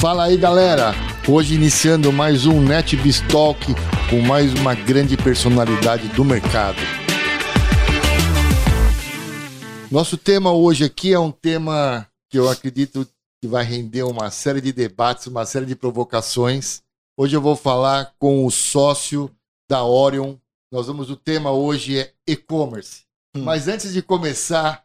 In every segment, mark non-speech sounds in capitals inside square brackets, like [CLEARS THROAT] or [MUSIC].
Fala aí, galera! Hoje iniciando mais um NetBiz Talk com mais uma grande personalidade do mercado. Nosso tema hoje aqui é um tema que eu acredito que vai render uma série de debates, uma série de provocações. Hoje eu vou falar com o sócio da Orion. Nós vamos, o tema hoje é e-commerce. Hum. Mas antes de começar,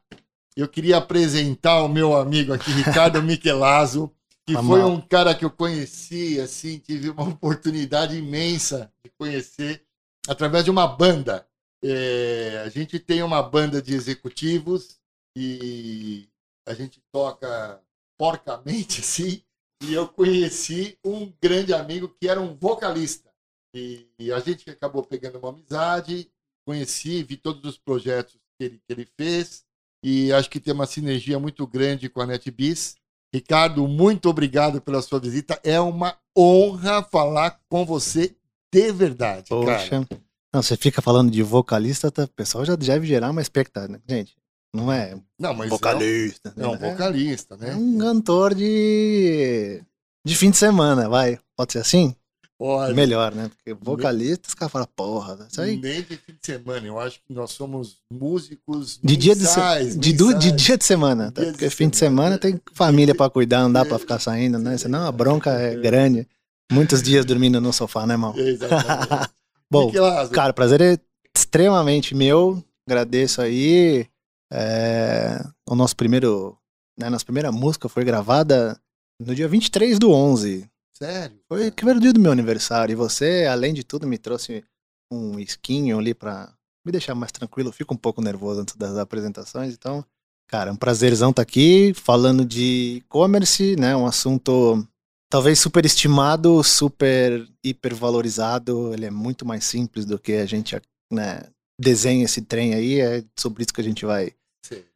eu queria apresentar o meu amigo aqui, Ricardo [LAUGHS] Michelazzo, que foi um cara que eu conheci, assim, tive uma [LAUGHS] oportunidade imensa de conhecer através de uma banda. É, a gente tem uma banda de executivos e a gente toca porcamente, [LAUGHS] assim, e eu conheci um grande amigo que era um vocalista. E, e a gente acabou pegando uma amizade, conheci, vi todos os projetos que ele, que ele fez, e acho que tem uma sinergia muito grande com a NetBiz. Ricardo, muito obrigado pela sua visita. É uma honra falar com você de verdade. Poxa. Cara. Não, você fica falando de vocalista, tá, o pessoal já deve gerar uma expectativa. Né? Gente, não é não, mas vocalista. É um, é um vocalista, né? É um cantor de, de fim de semana, vai. Pode ser assim? Pode. Melhor, né? Porque vocalista, os caras falam, porra, isso aí. Nem de fim de semana, eu acho que nós somos músicos de dia de, se... de, do, de dia de semana. Tá? Porque de fim de semana tem família para cuidar, não dá para ficar saindo, né? Senão a bronca é grande. Muitos dias dormindo no sofá, né, irmão? Exatamente. [LAUGHS] Bom, cara, prazer é extremamente meu. Agradeço aí. É... O nosso primeiro. Né, nossa primeira música foi gravada no dia 23 do 11 Sério? Foi o primeiro dia do meu aniversário. E você, além de tudo, me trouxe um esquinho ali pra me deixar mais tranquilo. Eu fico um pouco nervoso antes das apresentações. Então, cara, é um prazerzão estar tá aqui falando de e-commerce, né? Um assunto talvez super estimado, super hipervalorizado. Ele é muito mais simples do que a gente né, desenha esse trem aí. É sobre isso que a gente vai.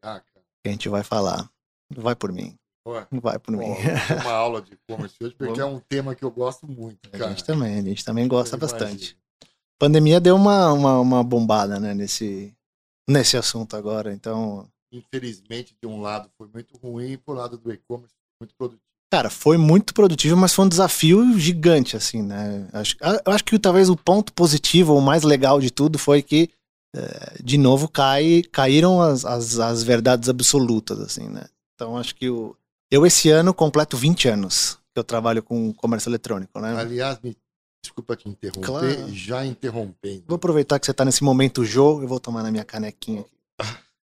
Ah, que a gente vai falar. Vai por mim. Vai por mim. uma aula de e-commerce hoje, porque é um tema que eu gosto muito. Cara. A gente também, a gente também gosta eu bastante. A pandemia deu uma, uma, uma, bombada né, nesse, nesse assunto agora, então. Infelizmente, de um lado foi muito ruim, e por lado do e-commerce muito produtivo. Cara, foi muito produtivo, mas foi um desafio gigante, assim, né? Acho, eu acho que talvez o ponto positivo, o mais legal de tudo, foi que, é, de novo, cai, caíram as, as, as verdades absolutas, assim, né? Então, acho que o, eu, esse ano, completo 20 anos que eu trabalho com comércio eletrônico, né? Aliás, me desculpa te interromper, claro. já interrompendo. Vou aproveitar que você está nesse momento Jô, eu vou tomar na minha canequinha aqui.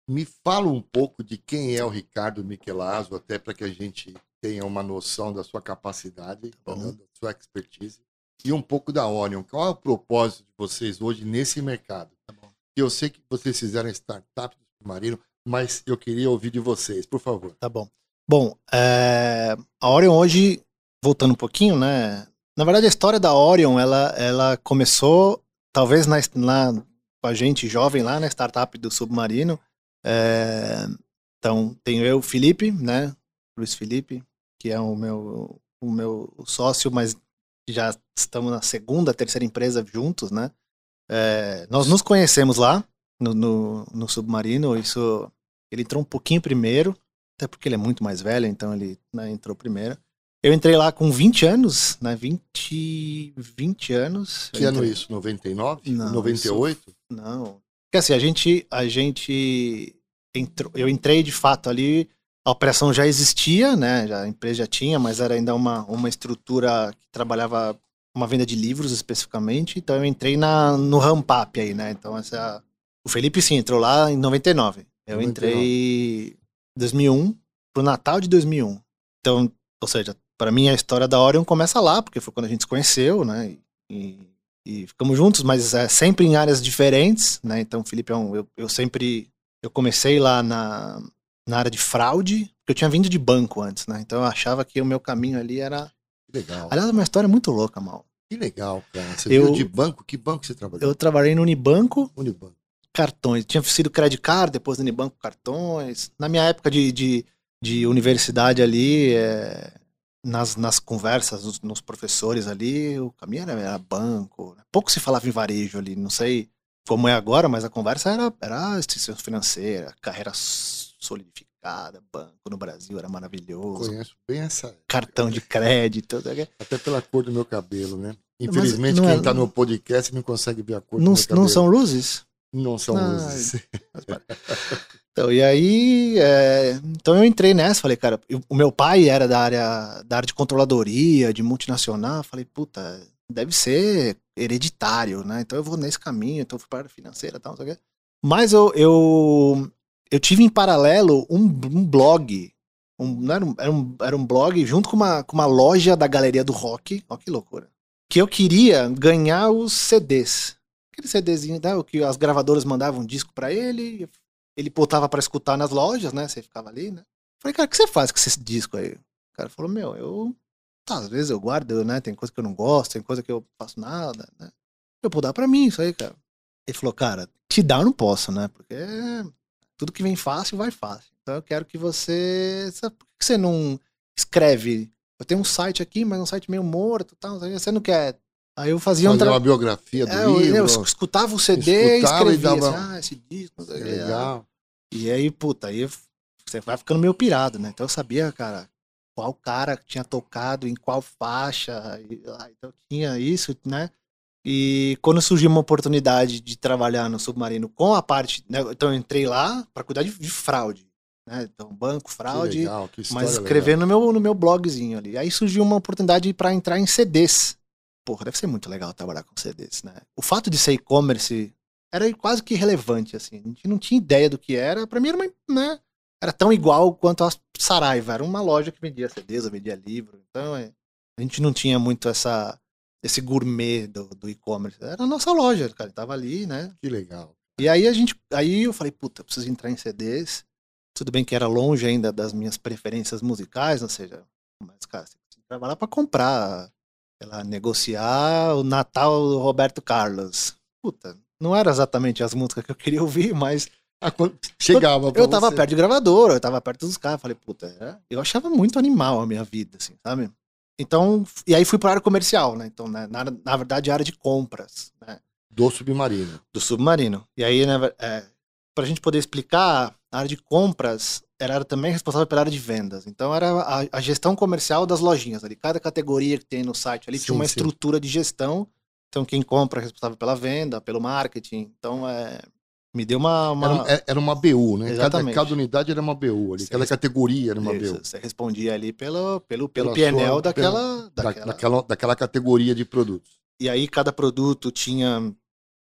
Me fala um pouco de quem é o Ricardo Michelazzo, até para que a gente tenha uma noção da sua capacidade, tá né, da sua expertise, e um pouco da Orion. Qual é o propósito de vocês hoje nesse mercado? Tá eu sei que vocês fizeram startup do submarino, mas eu queria ouvir de vocês, por favor. Tá bom. Bom, é, a Orion hoje, voltando um pouquinho, né? Na verdade, a história da Orion, ela, ela começou, talvez, na, na, com a gente jovem lá na startup do Submarino. É, então, tenho eu, Felipe, né? Luiz Felipe, que é o meu, o meu sócio, mas já estamos na segunda, terceira empresa juntos, né? É, nós nos conhecemos lá no, no, no, Submarino, isso ele entrou um pouquinho primeiro, até porque ele é muito mais velho, então ele né, entrou primeiro. Eu entrei lá com 20 anos, né? 20, 20 anos. Que ano isso? 99? Não, 98? Isso, não. Porque assim, a gente, a gente entrou, eu entrei de fato ali, a operação já existia, né? Já, a empresa já tinha, mas era ainda uma, uma estrutura que trabalhava uma venda de livros especificamente, então eu entrei na, no ramp up aí, né? Então essa o Felipe sim entrou lá em 99. Eu 99. entrei 2001 pro Natal de 2001. Então, ou seja, para mim a história da Orion começa lá, porque foi quando a gente se conheceu, né? E, e ficamos juntos, mas é sempre em áreas diferentes, né? Então, Felipe é um, eu, eu sempre eu comecei lá na, na área de fraude, porque eu tinha vindo de banco antes, né? Então eu achava que o meu caminho ali era legal. Aliás, uma história muito louca, mal. Que legal, cara. Você eu, de banco? Que banco você trabalhou? Eu trabalhei no Unibanco. Unibanco cartões. Tinha sido Credit Card, depois Unibanco cartões. Na minha época de, de, de universidade ali, é, nas, nas conversas, nos, nos, professores ali, o caminho era, era, banco. Né? Pouco se falava em varejo ali, não sei como é agora, mas a conversa era, era instituição financeira, carreira solidificada, banco no Brasil era maravilhoso. Conheço bem essa. Cartão de crédito. Até pela cor do meu cabelo, né? Infelizmente, quem é... tá no podcast não consegue ver a cor não, do meu cabelo. Não são luzes? Não são ah, luzes. [LAUGHS] Então, e aí, é, então eu entrei nessa, falei, cara, eu, o meu pai era da área, da área de controladoria, de multinacional, falei, puta, deve ser hereditário, né? Então eu vou nesse caminho, então eu fui para a área financeira e tal, não sei o quê. Mas eu, eu, eu tive em paralelo um, um blog, um, era, um, era, um, era um blog junto com uma, com uma loja da Galeria do Rock, ó que loucura, que eu queria ganhar os CDs. Aquele CDzinho, né, que as gravadoras mandavam um disco para ele, ele botava para escutar nas lojas, né? Você ficava ali, né? Falei, cara, o que você faz com esse disco aí? O cara falou, meu, eu. Tá, às vezes eu guardo, né? Tem coisa que eu não gosto, tem coisa que eu faço nada, né? Eu vou dar pra mim isso aí, cara. Ele falou, cara, te dar eu não posso, né? Porque tudo que vem fácil, vai fácil. Então eu quero que você. Por que você não escreve? Eu tenho um site aqui, mas um site meio morto tal. Você não quer. Aí eu fazia um tra... uma biografia do é, livro. Eu, eu escutava o CD escutava e escrevia. E dava... assim, ah, esse disco. É legal. E aí, puta, aí você vai ficando meio pirado, né? Então eu sabia, cara, qual cara tinha tocado em qual faixa. E, ah, então tinha isso, né? E quando surgiu uma oportunidade de trabalhar no submarino com a parte. Né, então eu entrei lá para cuidar de, de, fraude. Né? Então, banco, fraude. Que legal, que mas escrever no meu, no meu blogzinho ali. Aí surgiu uma oportunidade para entrar em CDs. Porra, deve ser muito legal trabalhar com CDs, né? O fato de ser e-commerce era quase que irrelevante, assim. A gente não tinha ideia do que era. Para mim era uma, né? Era tão igual quanto a Saraiva. Era uma loja que vendia CDs, vendia livro. Então, é, a gente não tinha muito essa esse gourmet do, do e-commerce. Era a nossa loja, cara. Tava ali, né? Que legal. E aí a gente. Aí eu falei, puta, preciso entrar em CDs. Tudo bem que era longe ainda das minhas preferências musicais, ou seja, mas, cara, você trabalhar pra comprar. Sei lá, negociar o Natal do Roberto Carlos. Puta, não era exatamente as músicas que eu queria ouvir, mas. Ah, chegava. Eu, eu tava perto de gravadora, eu tava perto dos caras. Falei, puta, é, eu achava muito animal a minha vida, assim, sabe? Então, e aí fui para área comercial, né? Então, né, na, na verdade, a área de compras, né? Do submarino. Do submarino. E aí, né, é, para a gente poder explicar, a área de compras era também responsável pela área de vendas. Então, era a, a gestão comercial das lojinhas ali. Cada categoria que tem no site ali sim, tinha uma sim. estrutura de gestão. Então, quem compra é responsável pela venda, pelo marketing. Então, é, me deu uma. uma... Era, é, era, uma BU, né? Cada, cada, unidade era uma BU ali, cada categoria era uma Isso, BU. Você respondia ali pelo, pelo, pelo PNL daquela, pela, daquela... daquela. daquela categoria de produtos. E aí cada produto tinha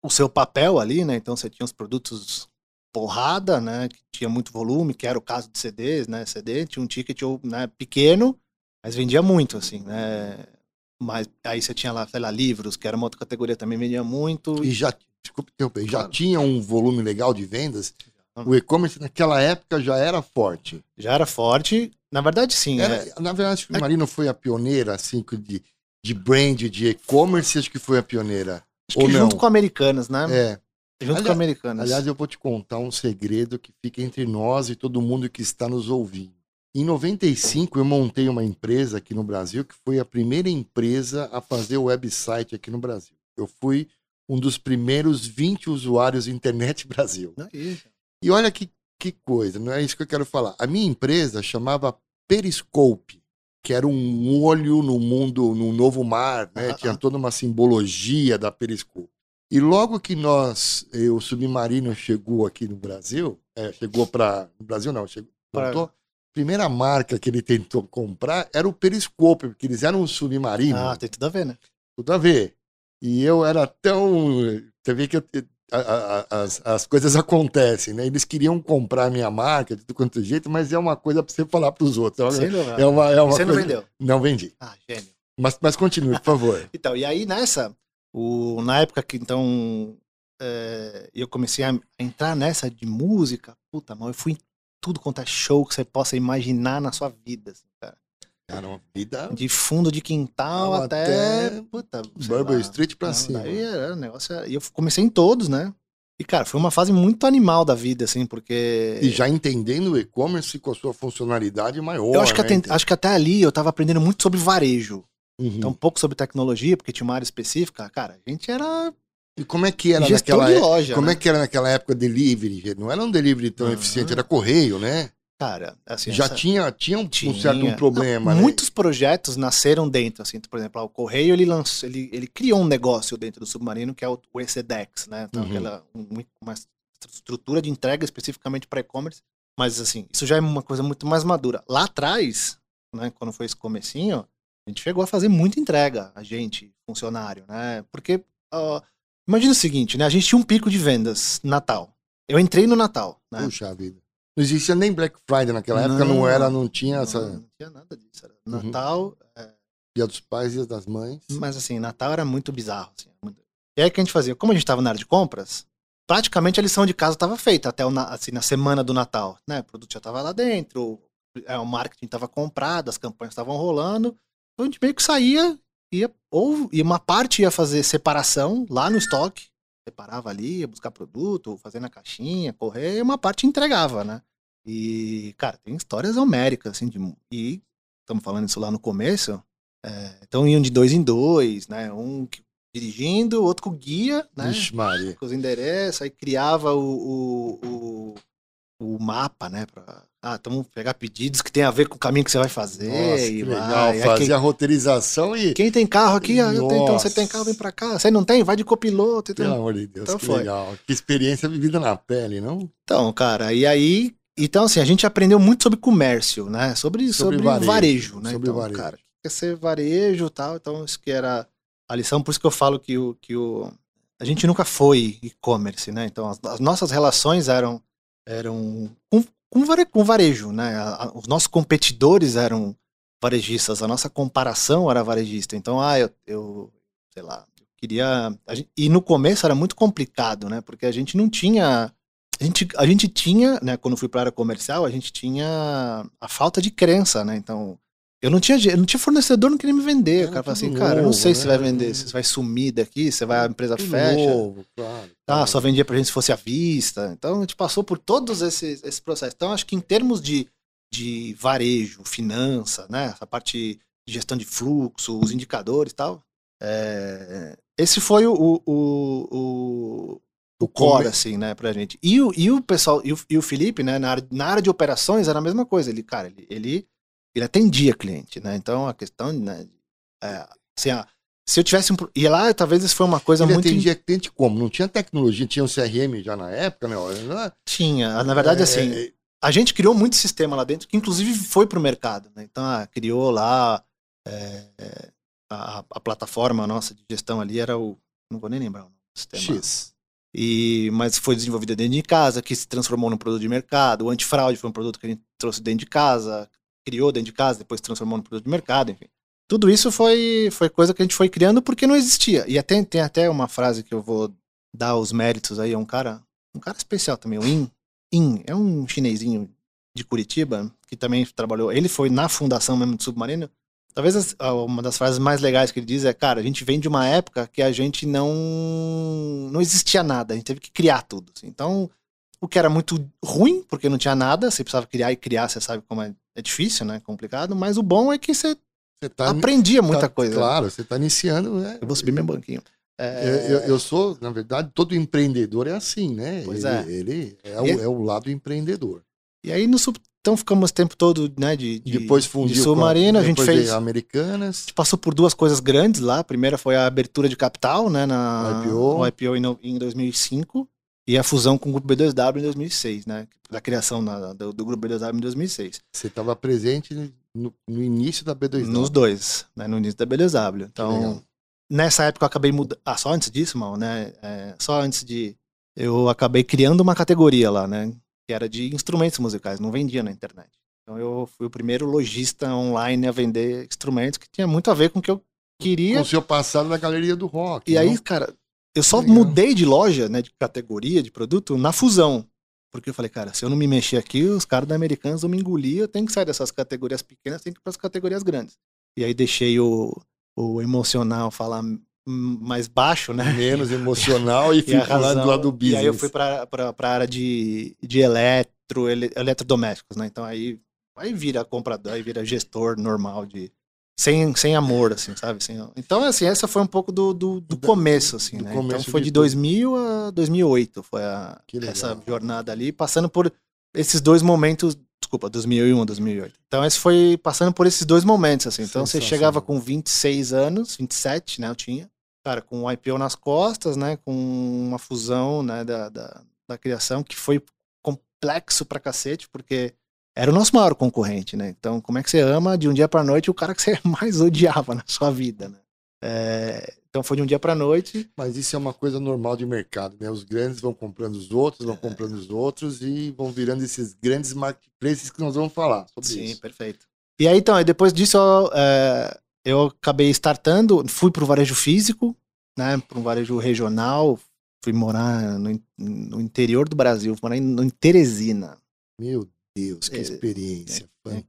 o seu papel ali, né? Então você tinha os produtos porrada, né? Que tinha muito volume, que era o caso de CDs, né? CD tinha um ticket né, pequeno, mas vendia muito, assim, né? Mas aí você tinha lá, sei lá, livros, que era uma outra categoria também vendia muito. E já interromper, já tinha um volume legal de vendas? O e-commerce naquela época já era forte. Já era forte. Na verdade, sim. Era, é... Na verdade, acho que o Marino foi a pioneira, assim, de, de brand, de e-commerce, acho que foi a pioneira. Acho Ou que não? junto com Americanas, né? É. Junto aliás, com Americanas. Aliás, eu vou te contar um segredo que fica entre nós e todo mundo que está nos ouvindo. Em 95, eu montei uma empresa aqui no Brasil, que foi a primeira empresa a fazer o website aqui no Brasil. Eu fui um dos primeiros 20 usuários Internet [LAUGHS] Brasil. É e olha que, que coisa, não é isso que eu quero falar. A minha empresa chamava Periscope, que era um olho no mundo, no novo mar, né? Ah, Tinha ah. toda uma simbologia da Periscope. E logo que nós, eh, o submarino chegou aqui no Brasil, é, chegou para no Brasil não, chegou, pra... a primeira marca que ele tentou comprar era o Periscope, porque eles eram um submarino. Ah, tem tudo a ver, né? Tudo a ver. E eu era tão. Você vê que eu, a, a, as, as coisas acontecem, né? Eles queriam comprar minha marca de todo quanto é jeito, mas é uma coisa para você falar para os outros. Sim, é uma, é uma você coisa... não vendeu? Não vendi. Ah, gênio. Mas, mas continue, por favor. [LAUGHS] então, e aí nessa, o, na época que então é, eu comecei a entrar nessa de música, puta, mano, eu fui em tudo quanto é show que você possa imaginar na sua vida, assim, cara. Cara, uma vida. De fundo de quintal Não, até. até... Puta, Burberry Street pra Não, cima. Daí era, negócio E eu comecei em todos, né? E, cara, foi uma fase muito animal da vida, assim, porque. E já entendendo o e-commerce com a sua funcionalidade maior. Eu acho que, né? até, acho que até ali eu tava aprendendo muito sobre varejo. Uhum. Então, um pouco sobre tecnologia, porque tinha uma área específica. Cara, a gente era. E como é que era naquela época? Como é né? é que era naquela época delivery? Não era um delivery tão uhum. eficiente, era correio, né? Cara, assim, Já essa- tinha, tinha um, um Tinha. certo um problema, Não, né? Muitos projetos nasceram dentro, assim, por exemplo, o Correio ele lançou, ele, ele criou um negócio dentro do submarino que é o, o ECDEX, né? Então, Uhum. aquela um- uma estrutura de entrega especificamente para e-commerce, mas assim, isso já é uma coisa muito mais madura. Lá atrás, né, quando foi esse comecinho, a gente chegou a fazer muita entrega, a gente, funcionário, né? Porque ó, imagina o seguinte, né? A gente tinha um pico de vendas Natal. Eu entrei no Natal, né? Puxa vida. Não existia nem Black Friday naquela época, não, Não, era, não tinha não, essa não tinha nada disso. Era Uhum. Natal, Dia dos Pais e Dia das Mães. Mas assim, Natal era muito bizarro. Assim, muito- E aí o que a gente fazia? Como a gente estava na área de compras, praticamente a lição de casa estava feita até na- assim, na semana do Natal. Né? O produto já estava lá dentro, é, o marketing estava comprado, as campanhas estavam rolando. Então a gente meio que saía, ia, ou e uma parte ia fazer separação lá no estoque, separava ali, ia buscar produto, fazer na caixinha, correr, e uma parte entregava, né? E, cara, tem histórias homéricas, assim, de, e estamos falando isso lá no começo, é, então iam de dois em dois, né? Um dirigindo, outro com guia, né? Vixe, Maria. Com os endereços, aí criava o, o, o, o mapa, né? Pra, ah, então vamos pegar pedidos que tem a ver com o caminho que você vai fazer. Nossa, e legal. Fazer quem, a roteirização e. quem tem carro aqui, ah, tenho, então você tem carro, vem pra cá. Você não tem? Vai de copiloto. Pelo Então, amor de Deus, Então que foi. legal. Que experiência vivida na pele, não? então cara, e aí. Então, assim, a gente aprendeu muito sobre comércio, né? Sobre, Sobre sobre, varejo, varejo, né? sobre então, varejo. cara, quer ser varejo e tal. Então, isso que era a lição. Por isso que eu falo que o. Que o a gente nunca foi e-commerce, né? Então, as, as nossas relações eram, eram com, com, vare- com varejo, né? A- a- os nossos competidores eram varejistas, a nossa comparação era varejista. Então, ah, eu, eu sei lá, eu queria. gente- e no começo era muito complicado, né? Porque a gente não tinha. A gente, a gente tinha, né, quando fui para a área comercial, a gente tinha a falta de crença, né? Então, eu não tinha, eu não tinha fornecedor, não queria me vender. Era o cara falava tudo assim, cara, eu não novo, sei se né? vai vender, se vai sumir daqui, se vai a empresa Tudo fecha. novo, claro. Ah, só vendia pra gente se fosse à vista. Então a gente passou por todos esses, esses processos. Então acho que em termos de, de varejo, finança, né? Essa parte de gestão de fluxo, os indicadores e tal. é, esse foi o, o, o, o, core, assim, né, pra gente. E o, e o pessoal, e o, e o Felipe, né, na área, na área de operações era a mesma coisa. Ele, cara, ele, ele, ele atendia cliente, né? Então a questão, né? É, assim, se eu tivesse um. E lá, talvez isso foi uma coisa Ele muito. atendia cliente como? Não tinha tecnologia, tinha um CRM já na época, né? Não é- Tinha. Na verdade, é- assim, é- a gente criou muito sistema lá dentro, que inclusive foi pro mercado, né? Então, ah, criou lá é, é, a, a plataforma nossa de gestão ali era o. Não vou nem lembrar o nome do sistema. X. E, mas foi desenvolvida dentro de casa, que se transformou num produto de mercado. O antifraude foi um produto que a gente trouxe dentro de casa, criou dentro de casa, depois transformou num produto de mercado, enfim. Tudo isso foi, foi coisa que a gente foi criando porque não existia. E até, tem até uma frase que eu vou dar os méritos aí a um cara, um cara especial também, o In. In, é um chinesinho de Curitiba, que também trabalhou. Ele foi na fundação mesmo do Submarino. Talvez as- uma das frases mais legais que ele diz é: Cara, a gente vem de uma época que a gente não. não existia nada, a gente teve que criar tudo. assim. Então, o que era muito ruim, porque não tinha nada, você precisava criar e criar, você sabe como é, é difícil, né? Complicado, mas o bom é que você Você tá, aprendia muita tá- coisa. Claro, você está iniciando, né? Eu vou subir meu banquinho. Eu, É, eu- eu sou, na verdade, todo empreendedor é assim, né? Pois ele, é. Ele é o, é o lado empreendedor. E aí, no sub... então ficamos o tempo todo, né, de, de, depois fundiu de submarino, a gente fez... Americanas. passou por duas coisas grandes lá. A primeira foi a abertura de capital, né, na IPO. o IPO em, em 2005 e a fusão com o Grupo B2W em 2006, né, da criação na- do, do Grupo B2W em 2006. Você estava presente no, no início da B2W. Nos dois, né, no início da B2W. legal. Então, nessa época eu acabei mudando. Ah, só antes disso, mal, né? é, só antes de. Eu acabei criando uma categoria lá, né? Que era de instrumentos musicais, não vendia na internet. Então eu fui o primeiro lojista online a vender instrumentos que tinha muito a ver com o que eu queria. Com o seu passado na galeria do rock. E aí, não? cara, eu só Legal. mudei de loja, né, de categoria, de produto, na fusão. Porque eu falei, cara, se eu não me mexer aqui, os caras da Americanas vão me engolir, eu tenho que sair dessas categorias pequenas, tenho que ir para as categorias grandes. E aí deixei o, o emocional falar mais baixo, né? menos [LAUGHS] emocional e, E lá do lado do business. E aí eu fui para a área de, de eletro, ele, eletrodomésticos, né? Então aí, aí vira comprador, aí vira gestor normal de. Sem, sem amor, assim, sabe? Sem, então, assim, essa foi um pouco do, do, do começo, assim, do né? começo então foi de de, tudo. 2000 a 2008, foi a, essa jornada ali, passando por esses dois momentos Desculpa, 2001, 2008. Então, esse foi passando por esses dois momentos, assim. Então, você chegava com 26 anos, 27, né, eu tinha. Cara, com o IPO nas costas, né, com uma fusão, né, da, da, da criação, que foi complexo pra cacete, porque era o nosso maior concorrente, né? Então, como é que você ama de um dia pra noite o cara que você [LAUGHS] mais odiava na sua vida, né? É, então foi de um dia para noite. Mas isso é uma coisa normal de mercado, né? Os grandes vão comprando os outros, vão comprando os outros e vão virando esses grandes marketplaces que nós vamos falar sobre Sim, isso. Sim, perfeito. E aí então, depois disso eu, é, eu acabei startando, fui para o varejo físico, né? Para um varejo regional, fui morar no, no interior do Brasil, fui morar em, em Teresina. Meu Deus, que é, experiência. É,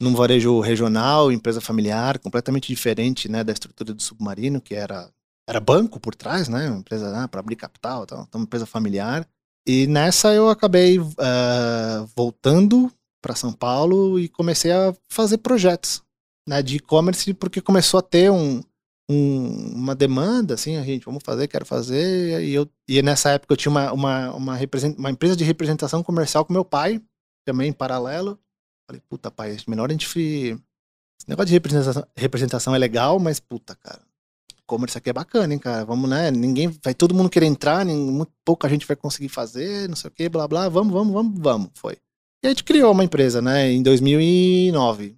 num varejo regional, empresa familiar, completamente diferente, né, da estrutura do submarino, que era era banco por trás, né, uma empresa né, para abrir capital, então, uma empresa familiar. E nessa eu acabei uh, voltando para São Paulo e comecei a fazer projetos, né, de e-commerce, porque começou a ter um, um, uma demanda, assim, a gente, vamos fazer, quero fazer, e, eu, e nessa época eu tinha uma, uma, uma, uma empresa de representação comercial com meu pai, também em paralelo, Falei, puta, pai, melhor a gente. Esse negócio de representação, representação é legal, mas puta, cara. E-commerce aqui é bacana, hein, cara. Vamos, né? Ninguém. Vai todo mundo querer entrar, nem, muito pouca gente vai conseguir fazer, não sei o que, blá, blá. Vamos, vamos, vamos, vamos. Foi. E a gente criou uma empresa, né, em 2009.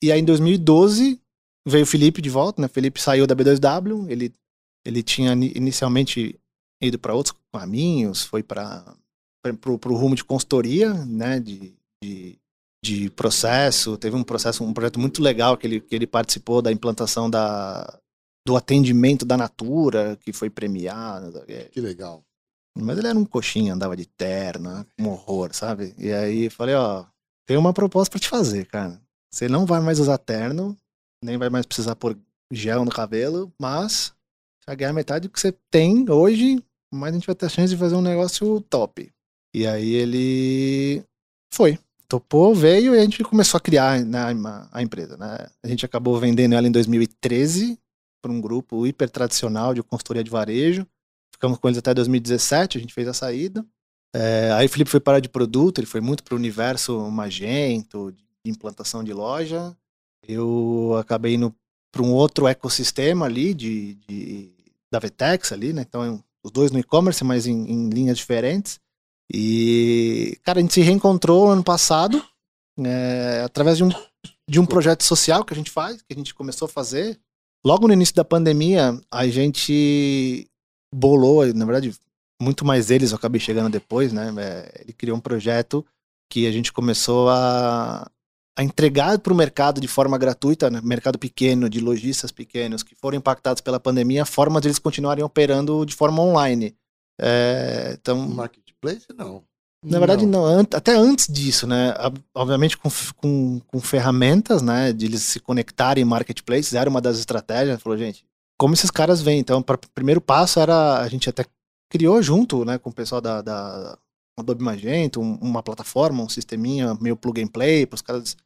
E aí em 2012 veio o Felipe de volta, né? O Felipe saiu da B2W, ele, ele tinha inicialmente ido para outros caminhos, foi para o rumo de consultoria, né? De, de de processo. Teve um processo, um projeto muito legal que ele, que ele participou da implantação da, do atendimento da Natura, que foi premiado. Que legal. Mas ele era um coxinha, andava de terno, um horror, sabe? E aí falei, ó, tem uma proposta para te fazer, cara. Você não vai mais usar terno, nem vai mais precisar pôr gel no cabelo, mas você vai ganhar metade do que você tem hoje, mas a gente vai ter a chance de fazer um negócio top. E aí ele foi topou, veio e a gente começou a criar né, a, empresa. Né? A gente acabou vendendo ela em 2013 para um grupo hiper tradicional de consultoria de varejo. Ficamos com eles até 2017, a gente fez a saída. É, aí o Felipe foi parar de produto, ele foi muito para o universo Magento, de implantação de loja. Eu acabei indo para um outro ecossistema ali de, de, da Vetex ali, né? Então, os dois no e-commerce, mas em, em linhas diferentes. E, cara, a gente se reencontrou ano passado, é, através de um, de um projeto social que a gente faz, que a gente começou a fazer. Logo no início da pandemia, a gente bolou, na verdade, muito mais eles, eu acabei chegando depois, né? É, ele criou um projeto que a gente começou a, a entregar para o mercado de forma gratuita, né? mercado pequeno, de lojistas pequenos que foram impactados pela pandemia, formas de eles continuarem operando de forma online. É, então, Marketplace, não. Na verdade, não. não. Até antes disso, né? Obviamente, com, com, com, ferramentas, né? De eles se conectarem em marketplaces, era uma das estratégias. Falou, gente, como esses caras vêm? Então, o primeiro passo era a gente até criou junto, né? Com o pessoal da, da Adobe Magento, um, uma plataforma, um sisteminha meio plug and play, para os caras.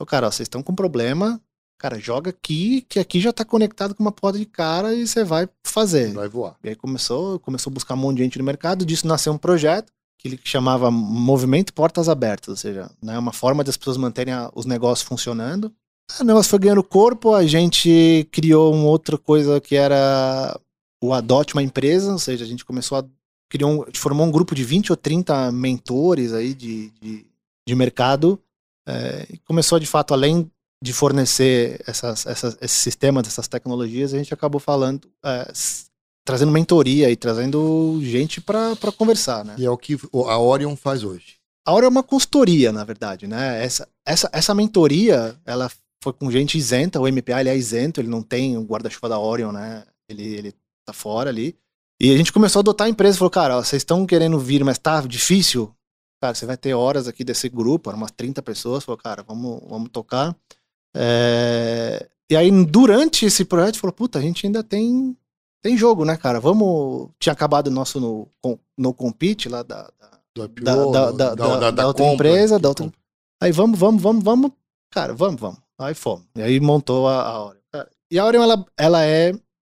Ô, cara, ó, vocês estão com problema, cara, joga aqui, que aqui já tá conectado com uma porta de cara e você vai fazer. Vai voar. E aí começou, começou a buscar um monte de gente no mercado, disso nasceu um projeto que ele chamava Movimento Portas Abertas, ou seja, né, uma forma das pessoas manterem a, os negócios funcionando. O negócio foi ganhando corpo, a gente criou uma outra coisa que era o Adote uma empresa, ou seja, a gente começou a criou um, formou um grupo de 20 ou 30 mentores aí de, de, de mercado é, e começou de fato, além de fornecer essas, essas, esses sistemas, essas tecnologias, a gente acabou falando, é, trazendo mentoria e trazendo gente para conversar, né? E é o que a Orion faz hoje. A Orion é uma consultoria, na verdade, né? Essa, essa, essa mentoria, ela foi com gente isenta, o MPA ele é isento, ele não tem o guarda-chuva da Orion, né? Ele, ele tá fora ali. E a gente começou a adotar a empresa, falou, cara, ó, vocês estão querendo vir, mas tá difícil? Cara, você vai ter horas aqui desse grupo, eram umas 30 pessoas, falou, cara, vamos, vamos tocar. É... E aí, durante esse projeto, falou: puta, a gente ainda tem, tem jogo, né, cara? Vamos. Tinha acabado o nosso no, no compete lá da, da, IPO, da, da, da, da, da outra compra, empresa. Da outra... Aí vamos, vamos, vamos, vamos. Cara, vamos, vamos. Aí fomos. E aí montou a, a. E a Orion, ela, ela é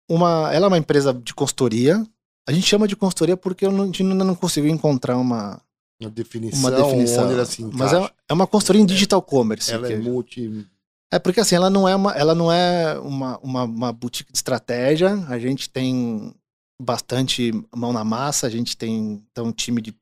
uma, ela é uma empresa de consultoria. A gente chama de consultoria porque eu não, a gente ainda não conseguiu encontrar uma, uma definição, uma definição. Mas é, é uma consultoria em digital commerce. Ela é multi. É porque assim, ela não é uma, ela não é uma, uma, uma boutique de estratégia. A gente tem bastante mão na massa, a gente tem então, um time de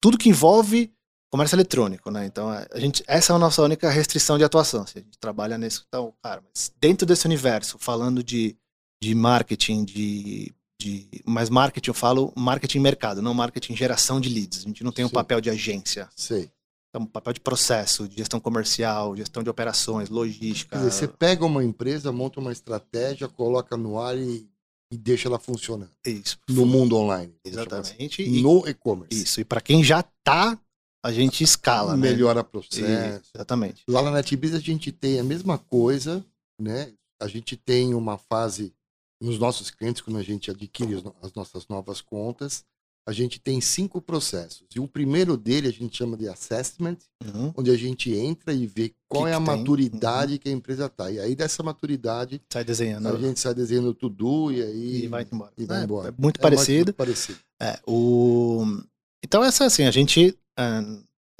tudo que envolve comércio eletrônico, né? Então, a gente, essa é a nossa única restrição de atuação. assim, a gente trabalha nesse. Então, cara, mas dentro desse universo, falando de, de marketing, de, de. Mas marketing, eu falo marketing mercado, não marketing geração de leads. A gente não tem um Sim. papel de agência. Sei. Então, papel de processo, de gestão comercial, gestão de operações, logística. Dizer, você pega uma empresa, monta uma estratégia, coloca no ar e, e deixa ela funcionar. Isso. No mundo online. Exatamente. E, No e-commerce. isso. E para quem já tá, a gente escala, né? Melhora processo. Isso, exatamente. Lá na NetBiz a gente tem a mesma coisa, né? A gente tem uma fase nos nossos clientes, quando a gente adquire as nossas novas contas, a gente tem cinco processos. E o primeiro dele a gente chama de assessment, Uhum. onde a gente entra e vê qual Que é a maturidade que a empresa está. E aí dessa maturidade Sai desenhando. a gente sai desenhando tudo e aí E vai embora. e vai É, embora. é muito É parecido. muito parecido. É, o... Então, essa assim, a gente, ah,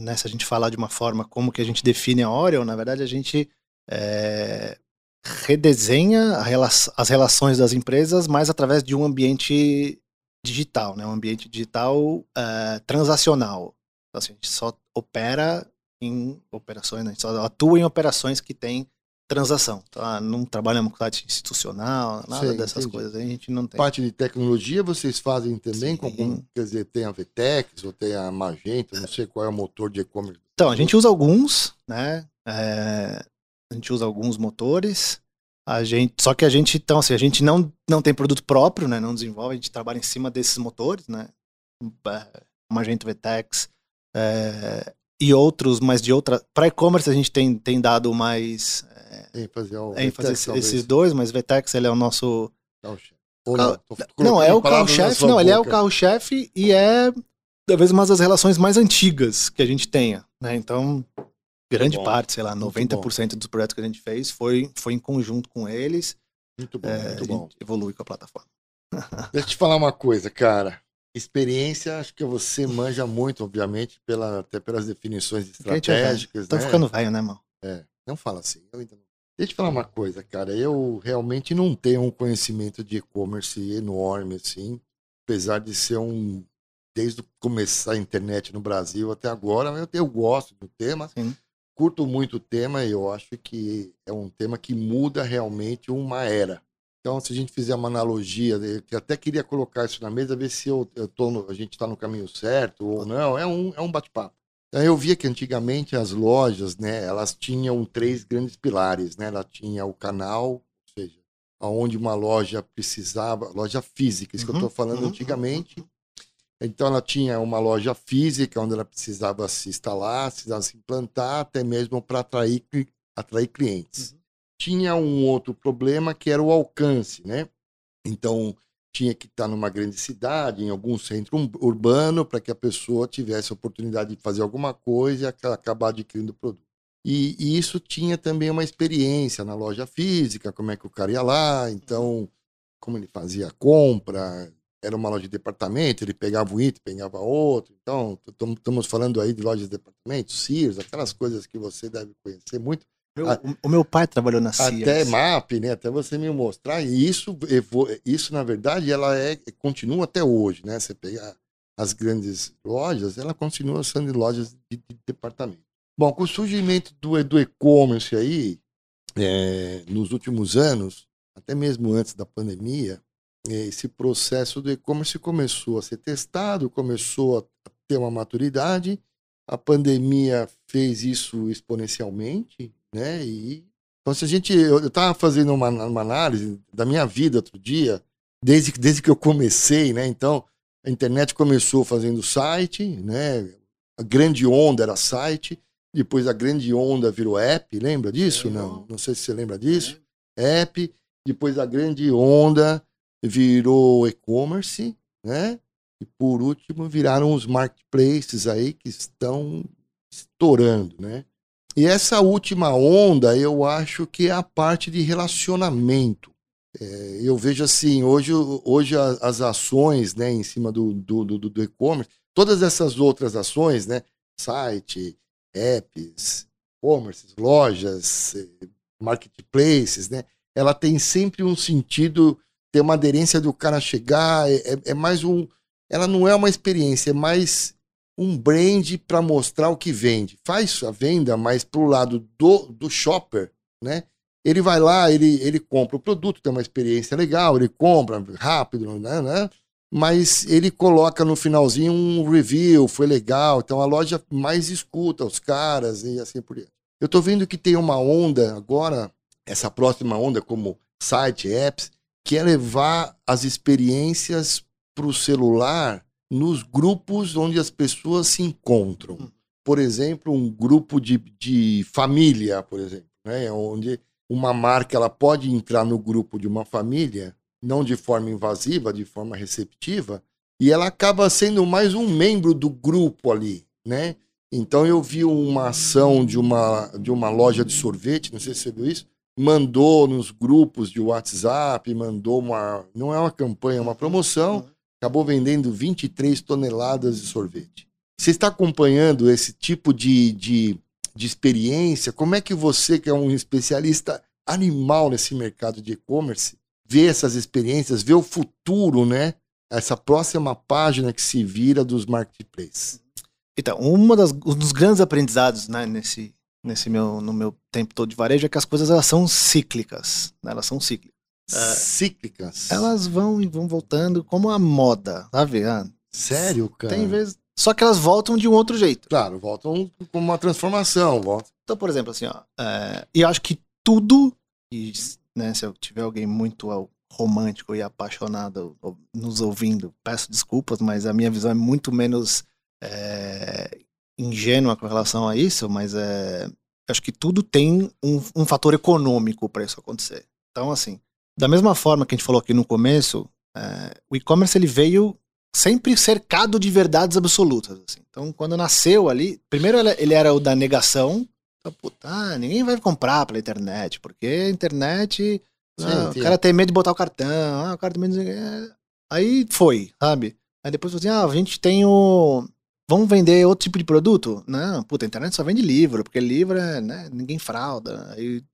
né, se a gente falar de uma forma como que a gente define a Orion, na verdade, a gente é, redesenha rela- as relações das empresas mais através de um ambiente digital, né, um ambiente digital eh, transacional. Então, assim, a gente só opera em operações, né, a gente só atua em operações que têm transação. Então, ah, não trabalhamos com site institucional, nada Sei, dessas entendi. coisas a gente não tem. Parte de tecnologia vocês fazem também, com, Sim. com- quer dizer, tem a VTEX ou tem a Magento, não sei qual é o motor de e-commerce. Então, a gente usa alguns, né? é, a gente usa alguns motores. A gente, só que a gente, então, assim, a gente não, não tem produto próprio, né? Não desenvolve, a gente trabalha em cima desses motores, né? É, Magento VTEX é, e outros, mas de outra. Para e-commerce a gente tem, tem dado mais ênfase ao ênfase VTEX, esse- talvez. esses dois, mas VTEX ele é o nosso. Não, Não, é o carro-chefe, não, ele é o carro-chefe e é talvez uma das relações mais antigas que a gente tenha, né? Então, grande bom, parte, sei lá, muito 90% dos projetos que a gente fez foi, foi em conjunto com eles. Muito bom, é, muito bom. evolui com a plataforma. [LAUGHS] Deixa eu te falar uma coisa, cara. Experiência, acho que você manja muito, obviamente, pela, até pelas definições é velho. estratégicas. Tô né? ficando velho, né, mano? É, não fala assim. Eu ainda não. Deixa eu te falar uma coisa, cara. Eu realmente não tenho um conhecimento de e-commerce enorme, assim. Apesar de ser um. Desde começar a internet no Brasil até agora, eu, eu gosto do tema. Sim. Curto muito o tema e eu acho que é um tema que muda realmente uma era. Então, se a gente fizer uma analogia, eu até queria colocar isso na mesa, ver se eu, eu tô no- a gente está no caminho certo ou não. É um, é um bate-papo. Então, eu via que antigamente as lojas, né, elas tinham três grandes pilares, né? Ela tinha o canal, ou seja, aonde uma loja precisava, loja física, isso que eu Uhum, estou falando uhum, antigamente. Então ela tinha uma loja física onde ela precisava se instalar, precisava se implantar, até mesmo para atrair, atrair clientes. Tinha um outro problema que era o alcance, né? Então tinha que estar numa grande cidade, em algum centro urbano, para que a pessoa tivesse a oportunidade de fazer alguma coisa e aca- acabar adquirindo o produto. E, e isso tinha também uma experiência na loja física, como é que o cara ia lá, então como ele fazia a compra, era uma loja de departamento, ele pegava um item, pegava outro. Então, estamos falando aí de lojas de departamento, Sears, aquelas coisas que você deve conhecer muito. Meu- Ah, o, meu pai trabalhou na Sears. Até MAP, né? Até você me mostrar. E isso, isso na verdade, ela é continua até hoje, né? Você pegar as grandes lojas, ela continua sendo lojas de, de departamento. Bom, com o surgimento do, do e-commerce aí, é, nos últimos anos, até mesmo antes da pandemia, esse processo do e-commerce começou a ser testado, começou a ter uma maturidade. A pandemia fez isso exponencialmente, né? E então, se a gente, eu estava fazendo uma, uma análise da minha vida outro dia, desde, que- desde que eu comecei, né? Então, a internet começou fazendo site, né? A grande onda era site, depois a grande onda virou app, lembra disso? Lembro. Não, não sei se você lembra disso. App, depois a grande onda virou e-commerce, né? E por último viraram os marketplaces aí que estão estourando, né? E essa última onda, eu acho que é a parte de relacionamento. É, eu vejo assim, hoje, hoje as ações né, em cima do, do, do, do e-commerce, todas essas outras ações, né? Site, apps, e-commerce, lojas, eh, marketplaces, né? Ela tem sempre um sentido, ter uma aderência do cara chegar, é, é, é mais um. Ela não é uma experiência, é mais um brand para mostrar o que vende. Faz a venda, mas pro lado do, do shopper, né? Ele vai lá, ele, ele compra o produto, tem uma experiência legal, ele compra rápido, né, né? Mas ele coloca no finalzinho um review, foi legal. Então a loja mais escuta os caras e assim por diante. Eu estou vendo que tem uma onda agora, essa próxima onda, como site, apps, que é levar as experiências para o celular nos grupos onde as pessoas se encontram. Hum. Por exemplo, um grupo de, de família, por exemplo, né? onde uma marca ela pode entrar no grupo de uma família, não de forma invasiva, de forma receptiva, e ela acaba sendo mais um membro do grupo ali, né? Então eu vi uma ação de uma, de uma loja de sorvete, não sei se você viu isso, mandou nos grupos de WhatsApp, mandou uma. Não é uma campanha, é uma promoção, uhum. acabou vendendo 23 toneladas de sorvete. Você está acompanhando esse tipo de, de de experiência, como é que você, que é um especialista animal nesse mercado de e-commerce, vê essas experiências, vê o futuro, né? Essa próxima página que se vira dos marketplaces. Então, uma das, um dos grandes aprendizados né, nesse, nesse meu, no meu tempo todo de varejo é que as coisas elas são cíclicas. Né? Elas são cíclicas. Cíclicas? Elas vão e vão voltando como a moda, sabe? Ah, Sério, cara? Tem vezes, só que elas voltam de um outro jeito. Claro, voltam com uma transformação. Voltam. Então, por exemplo, assim, ó. É, e eu acho que tudo. E, né, se eu tiver alguém muito romântico e apaixonado nos ouvindo, peço desculpas, mas a minha visão é muito menos é, ingênua com relação a isso, mas é, acho que tudo tem um, um fator econômico para isso acontecer. Então, assim, da mesma forma que a gente falou aqui no começo, é, o e-commerce ele veio sempre cercado de verdades absolutas. Assim. Então, quando nasceu ali, primeiro ele era o da negação. Então, puta, ah, ninguém vai comprar pela internet, porque a internet. Sim, ah, o cara tem medo de botar o cartão, ah, o cara tem medo de... Aí foi, sabe? Aí depois assim, ah, a gente tem o. Vamos vender outro tipo de produto? Não, puta, a internet só vende livro, porque livro é, né, ninguém frauda. Aí,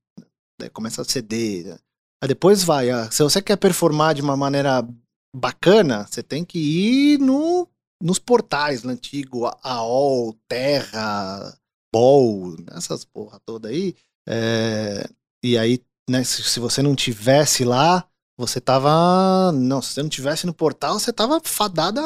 aí começa a ceder. Aí depois vai, ah, se você quer performar de uma maneira bacana, você tem que ir no, nos portais, no antigo AOL, Terra, Bol, essas porra toda aí. É, e aí, né, se, se, você não tivesse lá, você tava. Não, se você não tivesse no portal, você tava fadada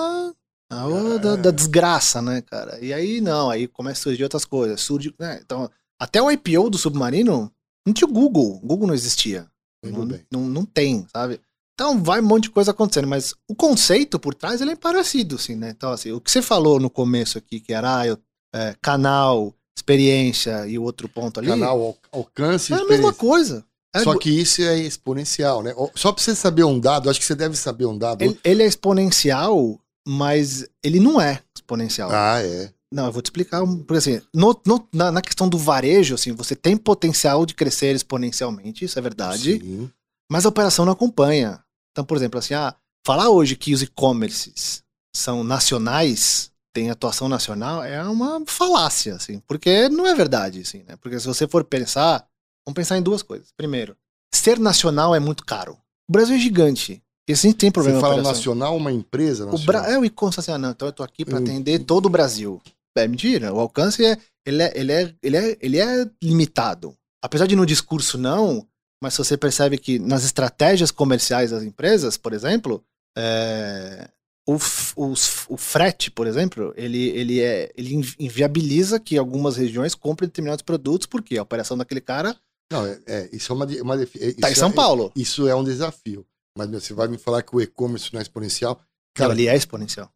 a, é. da, da, desgraça, né, cara? E aí, não, aí começa a surgir outras coisas. Surge, né, então, até o IPO do Submarino, não tinha o Google. O Google não existia. Não, não, não, tem, sabe? Então vai um monte de coisa acontecendo, mas o conceito por trás ele é parecido, assim, né? Então, assim, o que você falou no começo aqui, que era ah, eu, é, canal, experiência e o outro ponto ali. Canal, alcance, É a mesma coisa. É Só que isso é exponencial, né? Só pra você saber um dado, acho que você deve saber um dado. Ele, ele é exponencial, mas ele não é exponencial. Ah, é. Não, eu vou te explicar. Porque assim, no, no, na, na, questão do varejo, assim, você tem potencial de crescer exponencialmente, isso é verdade. Sim. Mas a operação não acompanha. Então, por exemplo, assim, ah, falar hoje que os e-commerces são nacionais, tem atuação nacional, é uma falácia, assim, porque não é verdade, assim, né? Porque se você for pensar, vamos pensar em duas coisas. Primeiro, ser nacional é muito caro. O Brasil é gigante. E assim tem problema. Você fala nacional, uma empresa nacional? O Bra é o e-commerce assim, ah, não, então eu tô aqui para atender todo o Brasil. É mentira. O alcance é ele, é, ele, é, ele, é, ele é limitado. Apesar de no discurso não, mas você percebe que nas estratégias comerciais das empresas, por exemplo, é, o, o, o, frete, por exemplo, ele, ele, é, ele inviabiliza que algumas regiões comprem determinados produtos, porque a operação daquele cara. Não, é, é isso é uma. uma é, tá em São é, Paulo. Isso é um desafio. Mas meu, você vai me falar que o e-commerce não é exponencial? Cara, não, ele é exponencial.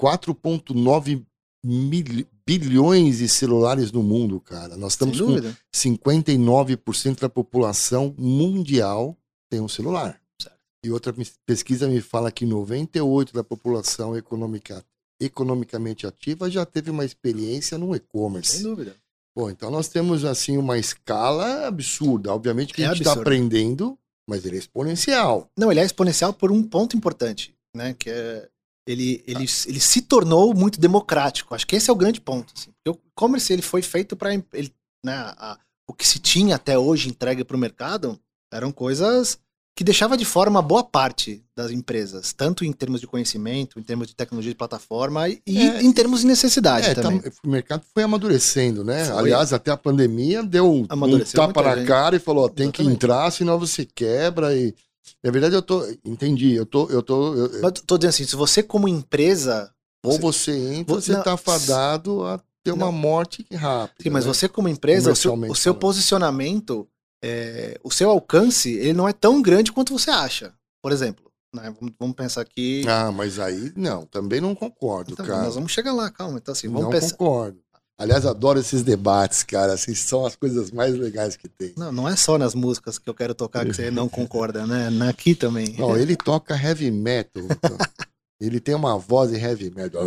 4,9 mil, bilhões de celulares no mundo, cara. Nós estamos com 59% da população mundial tem um celular. Certo. E outra pesquisa me fala que 98% da população econômica, economicamente ativa já teve uma experiência no e-commerce. Sem dúvida. Bom, então nós temos assim uma escala absurda. Obviamente que é a gente está aprendendo, mas ele é exponencial. Não, ele é exponencial por um ponto importante, né? Que é ele, ele, ele se tornou muito democrático. Acho que esse é o grande ponto. Assim. O e-commerce ele foi feito para né, a, o que se tinha até hoje entregue para o mercado eram coisas que deixava de fora uma boa parte das empresas, tanto em termos de conhecimento, em termos de tecnologia de plataforma e é, em termos de necessidade é, tá, também. Tá, o mercado foi amadurecendo, né? Foi. Aliás, até a pandemia deu um tapa na cara e falou: ó, tem Exatamente. que entrar, senão você quebra e na verdade, eu tô. Entendi. Eu tô. Eu tô, eu, Mas tô dizendo assim, se você, como empresa. Ou você entra, você, está fadado a ter uma morte rápida. Sim, mas né? você, como empresa, o seu, o seu posicionamento, é, o seu alcance, ele não é tão grande quanto você acha. Por exemplo. Né? Vamos, pensar aqui. Ah, mas aí não, também não concordo, então, cara. Nós vamos chegar lá, calma. Então, assim, vamos não pensar. concordo. Aliás, adoro esses debates, cara. Assim, são as coisas mais legais que tem. Não, não é só nas músicas que eu quero tocar que você não concorda, né? Aqui também. Não, ele toca heavy metal. Então. [LAUGHS] ele tem uma voz de heavy metal.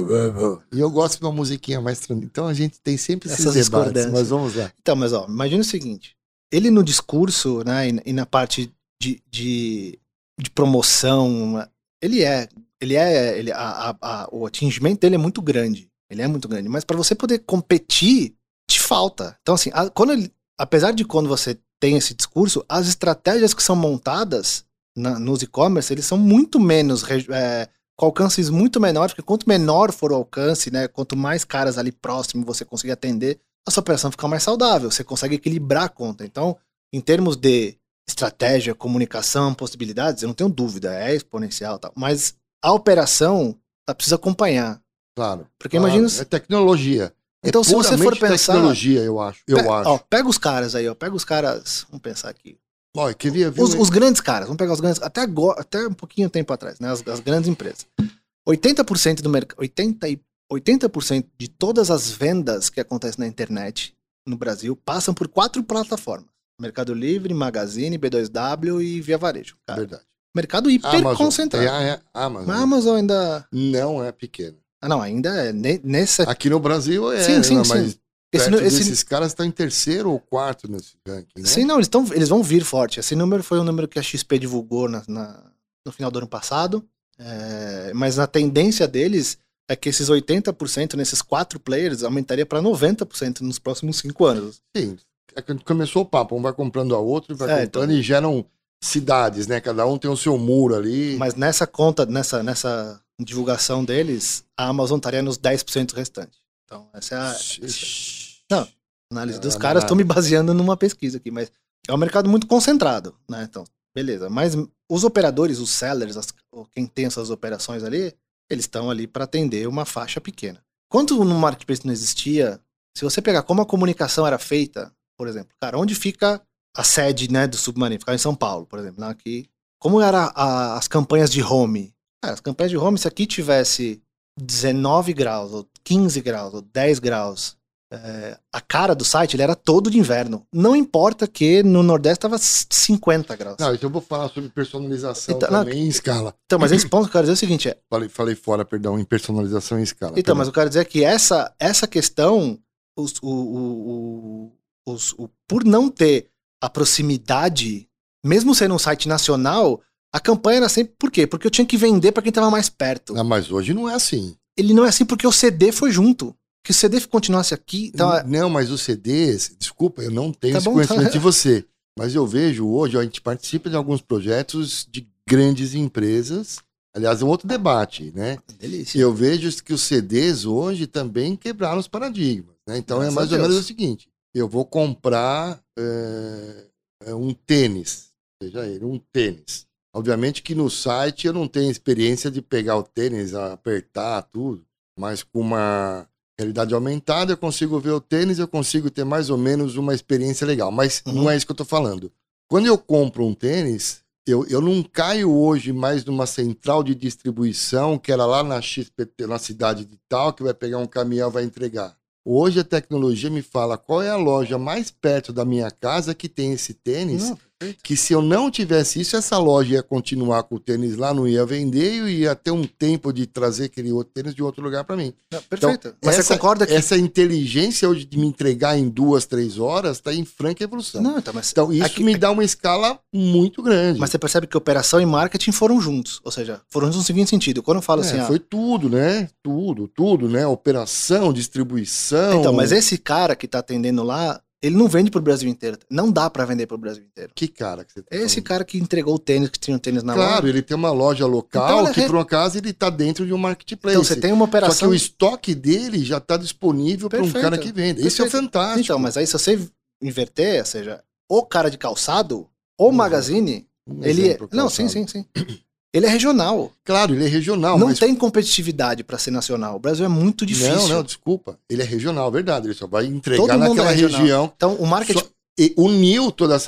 E eu gosto de uma musiquinha mais tranquila. Então a gente tem sempre esses Essas debates, mas vamos lá. Então, mas ó, imagina o seguinte. Ele no discurso, né, e, na parte de, de, de promoção, ele é, ele é, ele, a, a, a, o atingimento dele é muito grande. Ele é muito grande. Mas para você poder competir, te falta. Então, assim, quando ele, apesar de quando você tem esse discurso, as estratégias que são montadas na, nos e-commerce, eles são muito menos. É, com alcances muito menores, porque quanto menor for o alcance, né, quanto mais caras ali próximo você conseguir atender, a sua operação fica mais saudável, você consegue equilibrar a conta. Então, em termos de estratégia, comunicação, possibilidades, eu não tenho dúvida, é exponencial, tal, mas a operação ela precisa acompanhar. Claro. Porque claro, imagina. É tecnologia. Então, é se você for pensar. tecnologia, eu acho. Eu pe acho. Ó, pega os caras aí, ó. Pega os caras. Vamos pensar aqui. Ó, queria ver. Os, os, grandes caras, vamos pegar os grandes. Até agora, até um pouquinho tempo atrás, né? As, as grandes empresas. 80% do mercado. 80%, 80 de todas as vendas que acontecem na internet no Brasil passam por quatro plataformas: Mercado Livre, Magazine, B2W e Via Varejo. Cara. Verdade. Mercado hiper Amazon. concentrado. É, é, Amazon. A Amazon ainda. Não é pequena. Ah, não, ainda é nessa. Aqui no Brasil é, sim, sim, mas sim. Esse, esse, esses caras estão em terceiro ou quarto nesse ranking, né? Sim, não, eles, tão, eles vão vir forte. Esse número foi um número que a XP divulgou na, na no final do ano passado. É, mas a tendência deles é que esses 80% nesses quatro players aumentaria para 90% nos próximos cinco anos. Sim, é começou o papo, um vai comprando a outro vai é, comprando então... e geram cidades, né? Cada um tem o seu muro ali. Mas nessa conta, nessa, nessa divulgação deles, a Amazon estaria nos 10% restantes. Então, essa é a. Essa... Não, análise dos caras, estou me baseando numa pesquisa aqui, mas é um mercado muito concentrado, né? Então, beleza. Mas os operadores, os sellers, as, quem tem essas operações ali, eles estão ali para atender uma faixa pequena. Quando no marketplace não existia, se você pegar como a comunicação era feita, por exemplo, cara, onde fica a sede né, do Submarino? Ficava em São Paulo, por exemplo. Né, aqui, como eram as campanhas de home? Cara, as campanhas de home, se aqui tivesse 19 graus, ou 15 graus, ou 10 graus, é, a cara do site ele era todo de inverno. Não importa que no Nordeste estava 50 graus. Não, então eu vou falar sobre personalização então, também não, em escala. Então, mas esse ponto que eu quero dizer é o seguinte: é, [LAUGHS] falei, falei fora, perdão, em personalização em escala. Então, perdão. mas eu quero dizer que essa, essa questão, os, o, o, os, o, por não ter a proximidade, mesmo sendo um site nacional, a campanha era sempre. Por quê? Porque eu tinha que vender para quem estava mais perto. Ah, mas hoje não é assim. Ele não é assim porque o CD foi junto. Que o CD continuasse aqui. Então... Não, mas o CD, desculpa, eu não tenho tá esse bom, conhecimento tá... de você. Mas eu vejo hoje, a gente participa de alguns projetos de grandes empresas. Aliás, é um outro debate, né? Delícia. Eu vejo que os CDs hoje também quebraram os paradigmas. Né? Então é Graças é mais ou menos o seguinte: eu vou comprar é, um tênis, seja ele, um tênis. Obviamente que no site eu não tenho experiência de pegar o tênis, apertar tudo, mas com uma realidade aumentada eu consigo ver o tênis, eu consigo ter mais ou menos uma experiência legal. Mas uhum. não é isso que eu estou falando. Quando eu compro um tênis, eu, eu não caio hoje mais numa central de distribuição que era lá na XPT, na cidade de tal, que vai pegar um caminhão e vai entregar. Hoje a tecnologia me fala qual é a loja mais perto da minha casa que tem esse tênis. Não. Que se eu não tivesse isso, essa loja ia continuar com o tênis lá, não ia vender e ia ter um tempo de trazer aquele outro tênis de outro lugar para mim. Não, perfeito. Então, Mas essa, você concorda que. Essa inteligência hoje de me entregar em duas, três horas está em franca evolução. Não, então, mas, Então, isso aqui- me dá uma escala muito grande. mas você percebe que operação e marketing foram juntos. Ou seja, foram juntos no seguinte sentido. Quando eu falo É, assim, ah, foi tudo, né? Tudo, tudo, né? Operação, distribuição. Então, mas esse cara que tá atendendo lá, ele não vende pro Brasil inteiro. Não dá pra vender pro Brasil inteiro. Que cara que você tá Esse falando? cara que entregou o tênis, que tinha o tênis na Claro, loja. ele tem uma loja local Então, que, re- por um acaso, ele tá dentro de um marketplace. Então, você tem uma Só que operação. o estoque dele já está disponível para um cara que vende. Isso é fantástico. Então, mas aí se você inverter, ou seja, o cara de calçado, o Uhum. magazine, Um ele é. Não, sim, sim, sim. [CLEARS THROAT] Ele é regional. Claro, ele é regional, não mas tem competitividade pra ser nacional. O Brasil é muito difícil. Não, não, desculpa. Ele é regional, verdade. Ele só vai entregar naquela é região. Então, o marketing. Só- uniu todos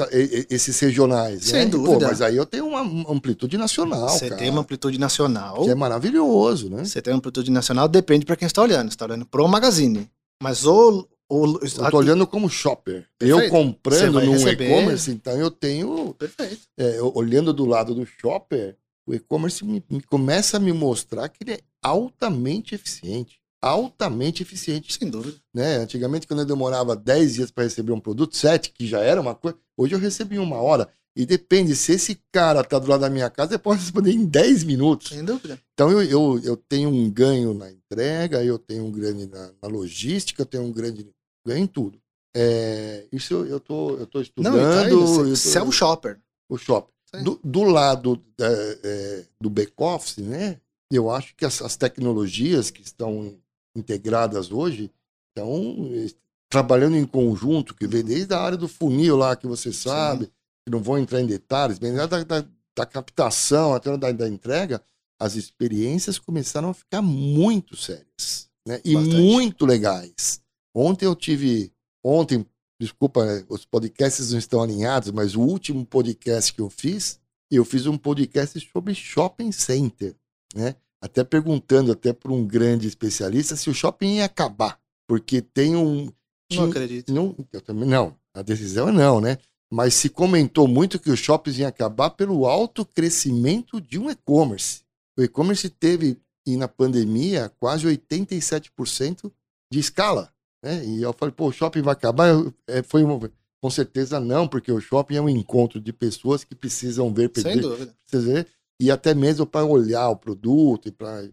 esses regionais. Sem né? dúvida. Pô, mas aí eu tenho uma amplitude nacional. Você cara, tem uma amplitude nacional. Que é maravilhoso, né? Você tem uma amplitude nacional, depende pra quem está olhando. Você está olhando pro magazine. Mas o. o Eu tô olhando como shopper. Eu Perfeito. Você comprando receber- e-commerce, então eu tenho. Perfeito. é, eu- olhando do lado do shopper, o e-commerce me, me começa a me mostrar que ele é altamente eficiente. Altamente eficiente. Sem dúvida. né? Antigamente, quando eu demorava 10 dias para receber um produto, 7, que já era uma coisa, hoje eu recebi em uma hora. E depende, se esse cara tá do lado da minha casa, eu posso responder em 10 minutos. Sem dúvida. Então eu, eu, eu tenho um ganho na entrega, eu tenho um ganho na, na logística, eu tenho um grande ganho em tudo. É, isso eu, eu, tô, eu tô estudando. Não, então, eu você, tô- é um shopper. o shopping. Sim. Do, do lado é, é, do back-office, né? Eu acho que as, as tecnologias que estão integradas hoje estão eh, trabalhando em conjunto, que vem desde a área do funil lá, que você sabe, que não vou entrar em detalhes, bem da, da, da captação até da, da entrega, as experiências começaram a ficar muito sérias, né? E Bastante. muito legais. Ontem eu tive, ontem desculpa, né, os podcasts não estão alinhados, mas o último podcast que eu fiz, eu fiz um podcast sobre shopping center, né? Até perguntando até para um grande especialista se o shopping ia acabar, porque tem um Não acredito. não, eu também não. A decisão é não, né? Mas se comentou muito que os shoppings iam acabar pelo alto crescimento de um e-commerce. O e-commerce teve, e na pandemia, quase 87% de escala. Né? E eu falei, pô, o shopping vai acabar? É, foi uma- com certeza não, porque o shopping é um encontro de pessoas que precisam ver, Sem perder, dúvida. ver, e até mesmo para olhar o produto e para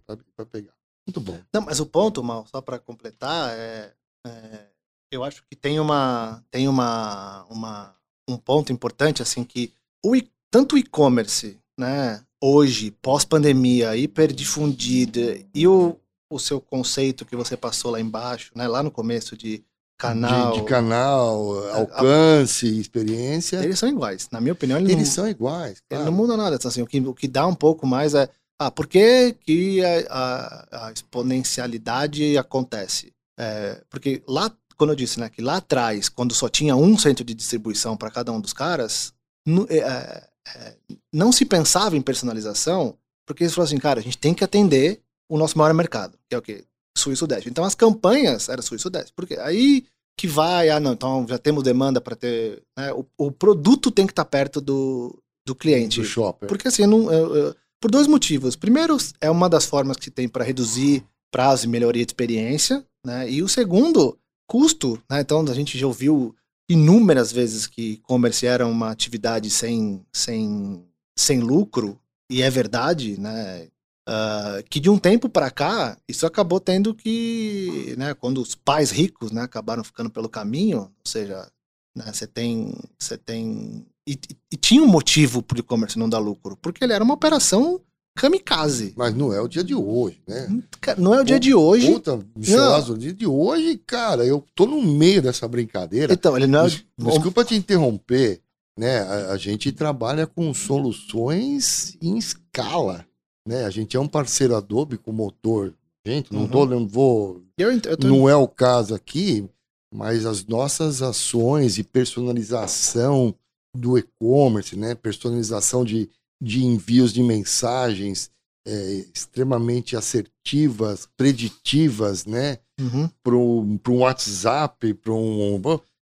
pegar. Muito bom. Não, mas o ponto, Mal, só para completar, é, é, eu acho que tem uma tem uma, uma um ponto importante assim que o, tanto o e-commerce, né, hoje pós-pandemia, hiperdifundido e o, o seu conceito que você passou lá embaixo, né, lá no começo de canal, De, de canal, alcance, experiência. eles são iguais. Na minha opinião, ele Eles não, são iguais. claro. não muda nada. Então, assim, o, que, o que dá um pouco mais é ah, por que, que a, a- a exponencialidade acontece? É, porque lá, quando eu disse, né, que lá atrás, quando só tinha um centro de distribuição para cada um dos caras, nu- é, é, é, não se pensava em personalização, porque eles falaram assim, cara, a gente tem que atender o nosso maior mercado, que é o quê? Sul e Sudeste. Então as campanhas eram Sul e Sudeste. Porque aí que vai, ah, não, então já temos demanda para ter. né, o, o produto tem que estar perto do, do cliente. do shopper. Porque assim, não, eu- eu- por dois motivos. Primeiro, é uma das formas que tem para reduzir prazo e melhoria de experiência, né? E o segundo, custo, né? Então a gente já ouviu inúmeras vezes que e-commerce era uma atividade sem, sem, sem lucro, e é verdade, né? Ah, que de um tempo para cá, isso acabou tendo que, né, quando os pais ricos, né, acabaram ficando pelo caminho, ou seja, né, você tem, você tem e, e- e tinha um motivo para o e-commerce não dar lucro, porque ele era uma operação kamikaze. Mas não é o dia de hoje, né? Cara, Não é o dia de hoje. Puta, Michelazo, o dia de hoje, cara, eu tô no meio dessa brincadeira. Então, ele não é. Des- Desculpa te interromper, né? A, a gente trabalha com soluções em escala, né? A gente é um parceiro Adobe com motor. Gente, não, Uhum. tô, não vou Eu, eu tô- não é o caso aqui, mas as nossas ações de personalização do e-commerce, né? personalização de, de envios de mensagens é, extremamente assertivas, preditivas, né? Uhum. para um WhatsApp, para um.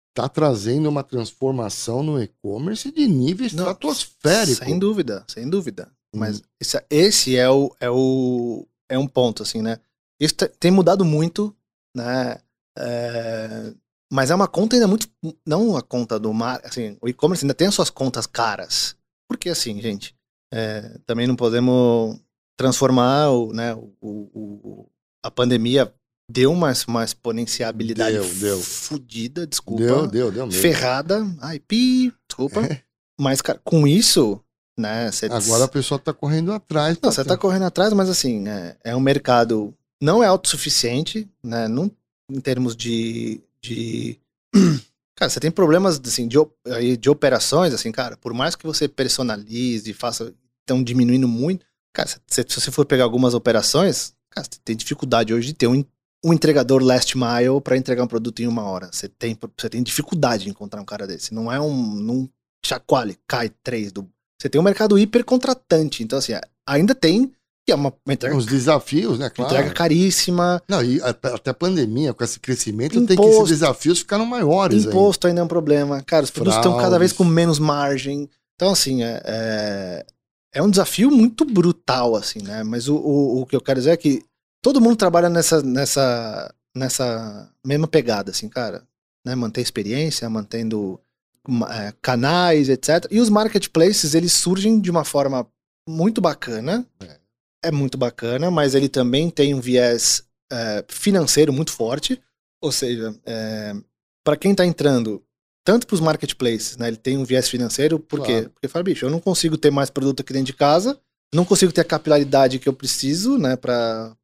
está trazendo uma transformação no e-commerce de nível estratosférico. Sem dúvida, sem dúvida. Hum. Mas esse, esse, é, o, é, o, é um ponto, assim, né? Isso tem mudado muito, né? É, mas é uma conta ainda muito. Não a conta do mar. Assim, o e-commerce ainda tem as suas contas caras. Porque, assim, gente, é, também não podemos transformar o, né, o, o, a pandemia deu uma, uma exponenciabilidade deu, deu. fodida, desculpa. Deu, deu, deu mesmo. Ferrada. Ai, pi, desculpa. [LAUGHS] Mas, cara, com isso, né? Agora a pessoa tá correndo atrás. Não, você tá correndo atrás, mas assim, é, é um mercado. Não é autossuficiente, né? Não, em termos de. de... [CLEARS THROAT] Cara, você tem problemas assim, de, de operações, assim, cara, por mais que você personalize, faça. Estão diminuindo muito. Cara, se, se você for pegar algumas operações, cara, você tem dificuldade hoje de ter um um entregador last mile para entregar um produto em uma hora. Você tem, você tem dificuldade de encontrar um cara desse. Não é um. Não chacoalhe, cai três do. Você tem um mercado hiper contratante. Então, assim, ainda tem. Que é uma, uma entrega, Os desafios, né? Claro. Entrega caríssima. Não, e até a pandemia, com esse crescimento, Imposto, tem que esses desafios ficaram maiores. Imposto ainda é um problema. Cara, os produtos Fraudes. estão cada vez com menos margem. Então, assim, é, é, é, um desafio muito brutal, assim, né? Mas o, o, o que eu quero dizer é que todo mundo trabalha nessa, nessa, nessa mesma pegada, assim, cara. Né? Manter experiência, mantendo canais, etc. E os marketplaces, eles surgem de uma forma muito bacana. É, é muito bacana, mas ele também tem um viés é, financeiro muito forte. Ou seja, é, para quem está entrando, tanto para os marketplaces, né, ele tem um viés financeiro, por claro. quê? Porque fala, bicho, eu não consigo ter mais produto aqui dentro de casa, não consigo ter a capilaridade que eu preciso, né, para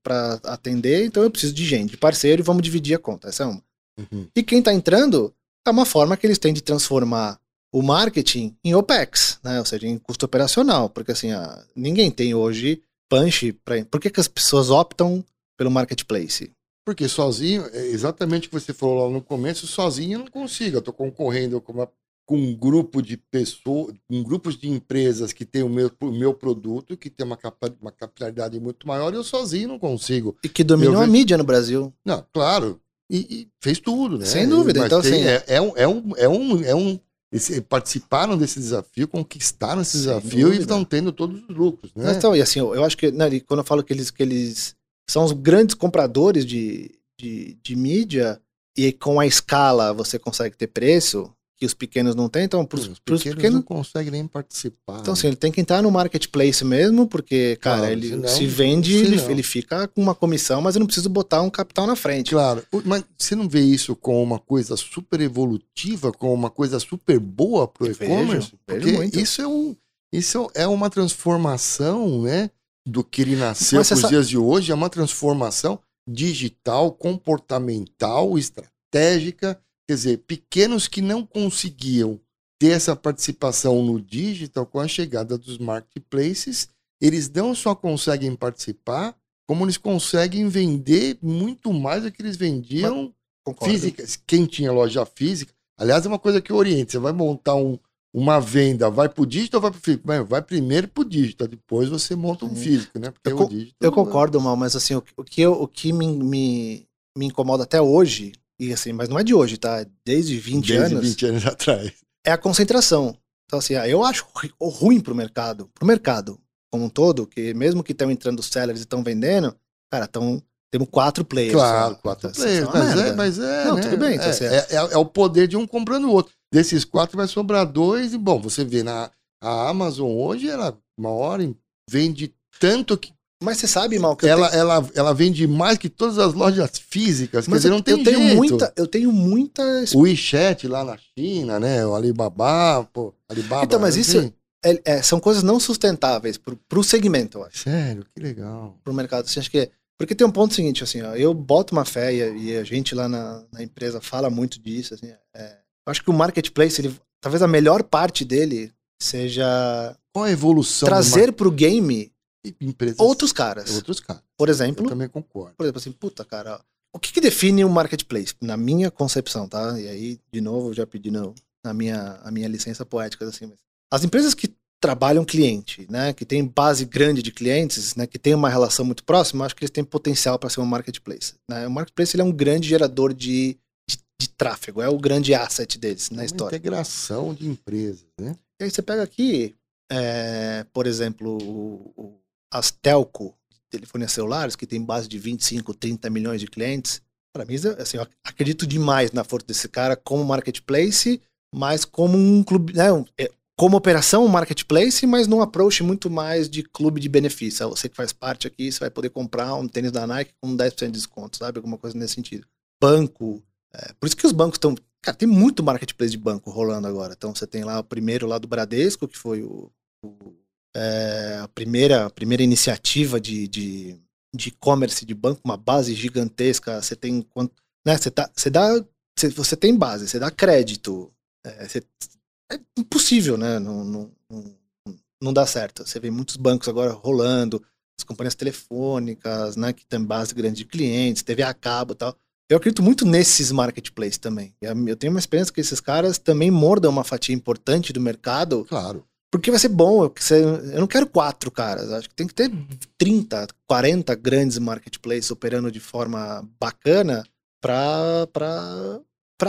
atender, então eu preciso de gente, de parceiro, e vamos dividir a conta. Essa é uma. Uhum. E quem está entrando é uma forma que eles têm de transformar o marketing em OPEX, né, ou seja, em custo operacional, porque assim, a, ninguém tem hoje punch para. Por que, que as pessoas optam pelo marketplace? Porque sozinho, é exatamente o que você falou lá no começo, sozinho eu não consigo. Eu estou concorrendo com uma com um grupo de pessoas, com grupos de empresas que tem o meu, o meu produto, que tem uma, capa, uma capilaridade muito maior, eu sozinho não consigo. E que dominou vejo... a mídia no Brasil. Não, claro. E, e fez tudo, né? Sem dúvida. Mas então, tem, assim... é, é, um, é, um, é, um, é um. Esse, participaram desse desafio, conquistaram esse desafio e estão tendo todos os lucros, né? Então, e assim, eu, eu acho que né, quando eu falo que eles, que eles são os grandes compradores de, de, de mídia e com a escala você consegue ter preço, que os pequenos não têm, então pros, os pequenos, pequenos não conseguem nem participar. Então, assim, ele tem que entrar no marketplace mesmo, porque, cara, claro, ele senão, se vende, ele, ele, fica com uma comissão, mas eu não preciso botar um capital na frente. Claro, mas você não vê isso como uma coisa super evolutiva, como uma coisa super boa pro e-commerce? Porque muito. isso é um. Isso é uma transformação, né? Do que ele nasceu para os dias de hoje, é uma transformação digital, comportamental, estratégica Quer dizer, pequenos que não conseguiam ter essa participação no digital com a chegada dos marketplaces, eles não só conseguem participar, como eles conseguem vender muito mais do que eles vendiam físicas. Quem tinha loja física, aliás, é uma coisa que orienta. Você vai montar um, uma venda, vai para o digital ou vai para o físico? Vai primeiro para o digital, depois você monta um físico, né? Porque eu, digital, eu concordo, Mal, mas assim, o, o que, eu, o que me, me, me incomoda até hoje e assim, mas não é de hoje, tá? Desde 20 Desde anos. 20 anos atrás. É a concentração. Então, assim, eu acho ruim pro mercado, pro mercado como um todo, que mesmo que estão entrando sellers e estão vendendo, cara, estão temos quatro players. Claro, só. quatro então, players. Mas é, mas é. Não, né? tudo bem. Então, é, assim, é, é, é, o poder de um comprando o outro. Desses quatro vai sobrar dois. E, bom, você vê na a Amazon hoje, ela, uma hora, vende tanto que mas você sabe, Mal, que ela, tenho... ela, ela vende mais que todas as lojas físicas. Mas quer dizer, não tem eu tenho jeito. muita, eu tenho muita. O WeChat lá na China, né? O Alibaba, pô, Alibaba. Então, mas isso é, é, são coisas não sustentáveis pro, pro segmento, eu acho. Sério, que legal. Pro mercado. Você acha que é... Porque tem um ponto seguinte, assim, ó, eu boto uma fé e, a gente lá na, na empresa fala muito disso, assim, é, eu acho que o marketplace, ele, talvez a melhor parte dele seja qual a evolução trazer para o game empresas. Outros caras. Outros caras. Por exemplo. Eu também concordo. Por exemplo, assim, puta, cara. O que, que define um marketplace? Na minha concepção, tá? E aí, de novo, já pedi no, na minha, a minha licença poética, assim. Mas as empresas que trabalham cliente, né? Que tem base grande de clientes, né? Que tem uma relação muito próxima, acho que eles têm potencial para ser um marketplace. Né? O marketplace ele é um grande gerador de, de de tráfego, é o grande asset deles na uma história. integração de empresas, né? E aí você pega aqui, é, por exemplo, o, o, as telco, telefonia celulares, que tem base de 25, 30 milhões de clientes. Para mim, assim, eu acredito demais na força desse cara como marketplace, mas como um clube, né, um, é, como operação marketplace, mas num approach muito mais de clube de benefício. Você que faz parte aqui, você vai poder comprar um tênis da Nike com 10% de desconto, sabe? Alguma coisa nesse sentido. Banco. É, por isso que os bancos estão. Cara, tem muito marketplace de banco rolando agora. Então você tem lá o primeiro lá do Bradesco, que foi o, o é, a primeira, a primeira iniciativa de, de, de e-commerce de banco, uma base gigantesca. Você tem quanto. Né, você, tá, você dá. Você, você tem base, você dá crédito. É, é impossível, né? Não, não, não, não dá certo. Você vê muitos bancos agora rolando, as companhias telefônicas, né? Que tem base grande de clientes, TV a cabo e tal. Eu acredito muito nesses marketplaces também. Eu tenho uma experiência que esses caras também mordam uma fatia importante do mercado. Claro. Porque vai ser bom. Eu não quero quatro caras. Acho que tem que ter 30, 40 grandes marketplaces operando de forma bacana para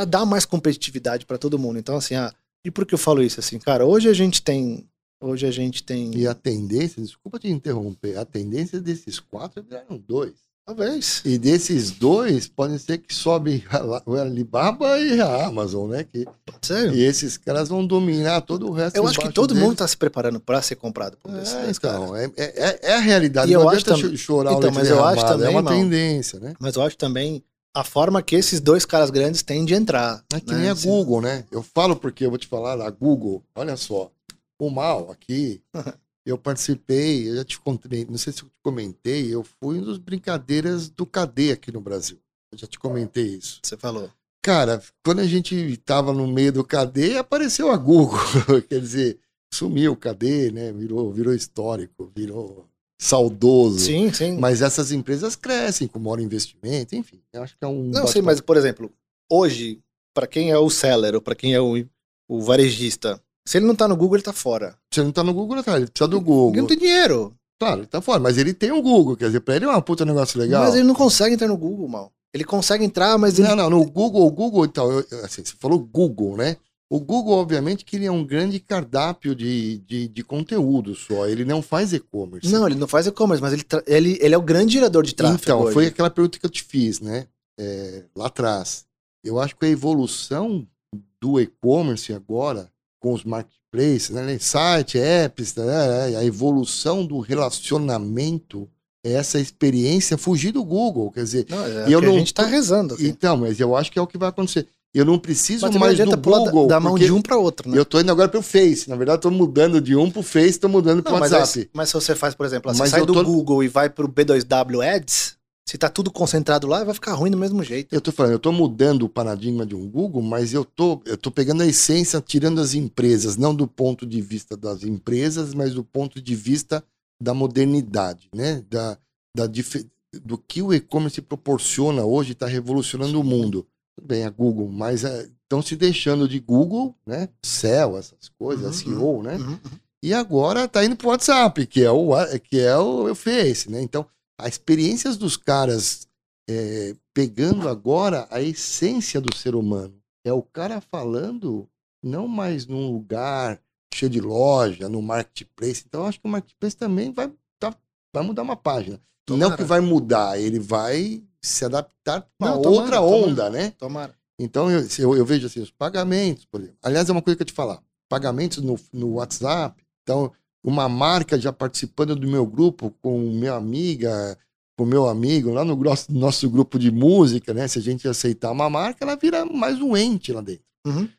dar mais competitividade para todo mundo. Então, assim, ah, e por que eu falo isso? Assim, cara, hoje a gente tem. Hoje a gente tem. E a tendência, desculpa te interromper, a tendência desses quatro é viraram dois. Talvez. E desses dois, pode ser que sobe [LAUGHS] o Alibaba e a Amazon, né? Que, pode ser. E esses caras vão dominar todo o resto Eu acho que todo deles. mundo está se preparando para ser comprado por é, esses então, é, é, é, a realidade. E não eu acho tam... chorar então, mas eu acho também, É uma tendência, né? Mas eu acho também a forma que esses dois caras grandes têm de entrar. É que né? nem a Google, né? Eu falo porque eu vou te falar, a Google, olha só, o mal aqui, [LAUGHS] eu participei, eu já te contei, não sei se eu te comentei, eu fui um dos brincadeiras do KD aqui no Brasil. Eu já te comentei isso. Você falou. Cara, quando a gente estava no meio do KD, apareceu a Google. [LAUGHS] Quer dizer, sumiu o KD, né? Virou, virou histórico, virou saudoso. Sim, sim. Mas essas empresas crescem com maior investimento, enfim. Eu acho que é um. Não, sim, mas, por exemplo, hoje, para quem é o seller ou para quem é o, o varejista, se ele não tá no Google, ele tá fora. Se ele não tá no Google, ele tá. Ele precisa do Google. Ele não tem dinheiro. Claro, ele tá fora. Mas ele tem o Google, quer dizer, pra ele é uma puta negócio legal. Mas ele não consegue entrar no Google, mal. Ele consegue entrar, mas ele. Não, não, no Google, o Google, então, eu, assim, você falou Google, né? O Google, obviamente, que ele é um grande cardápio de, de, de conteúdo só. Ele não faz e-commerce. Não, ele não faz e-commerce, mas ele, ele, ele é o grande gerador de tráfego. Então, hoje. foi aquela pergunta que eu te fiz, né? É, lá atrás. Eu acho que a evolução do e-commerce agora, com os marketplaces, né? site, apps, né? a evolução do relacionamento, é essa experiência fugir do Google. Quer dizer, não, é eu não... a gente está rezando. Aqui. Então, mas eu acho que é o que vai acontecer. Eu não preciso Mas mais do Google. Da, da mão de um para outro, né? Eu tô indo agora pro Face. Na verdade, tô mudando de um pro Face, estou mudando não, mas WhatsApp. Mas, mas, se você faz, por exemplo, você Mas sai do tô- Google e vai pro B2W Ads, se tá tudo concentrado lá, vai ficar ruim do mesmo jeito. Eu tô falando, eu tô mudando o paradigma de um Google, mas eu tô, eu tô pegando a essência, tirando as empresas, não do ponto de vista das empresas, mas do ponto de vista da modernidade, né? Da, da dif- do que o e-commerce proporciona hoje, está revolucionando o mundo. Tudo bem, a Google, mas estão se deixando de Google, né? Cell, essas coisas, Uhum, SEO, né? Uhum. E agora tá indo pro WhatsApp, que é o, que é o, o Face, né? Então, as experiências dos caras é, pegando agora a essência do ser humano. É o cara falando não mais num lugar cheio de loja, no marketplace. Então, eu acho que o marketplace também vai, tá- vai mudar uma página. Não Tomara. que vai mudar, ele vai se adaptar para Não, tomara, outra tomara. onda, né? Tomara. Então, eu, eu, eu vejo assim, os pagamentos, por exemplo. Aliás, é uma coisa que eu te falar. Pagamentos no, no WhatsApp. Então, uma marca já participando do meu grupo com minha amiga, com meu amigo, lá no nosso grupo de música, né? Se a gente aceitar uma marca, ela vira mais um ente lá dentro. Uhum.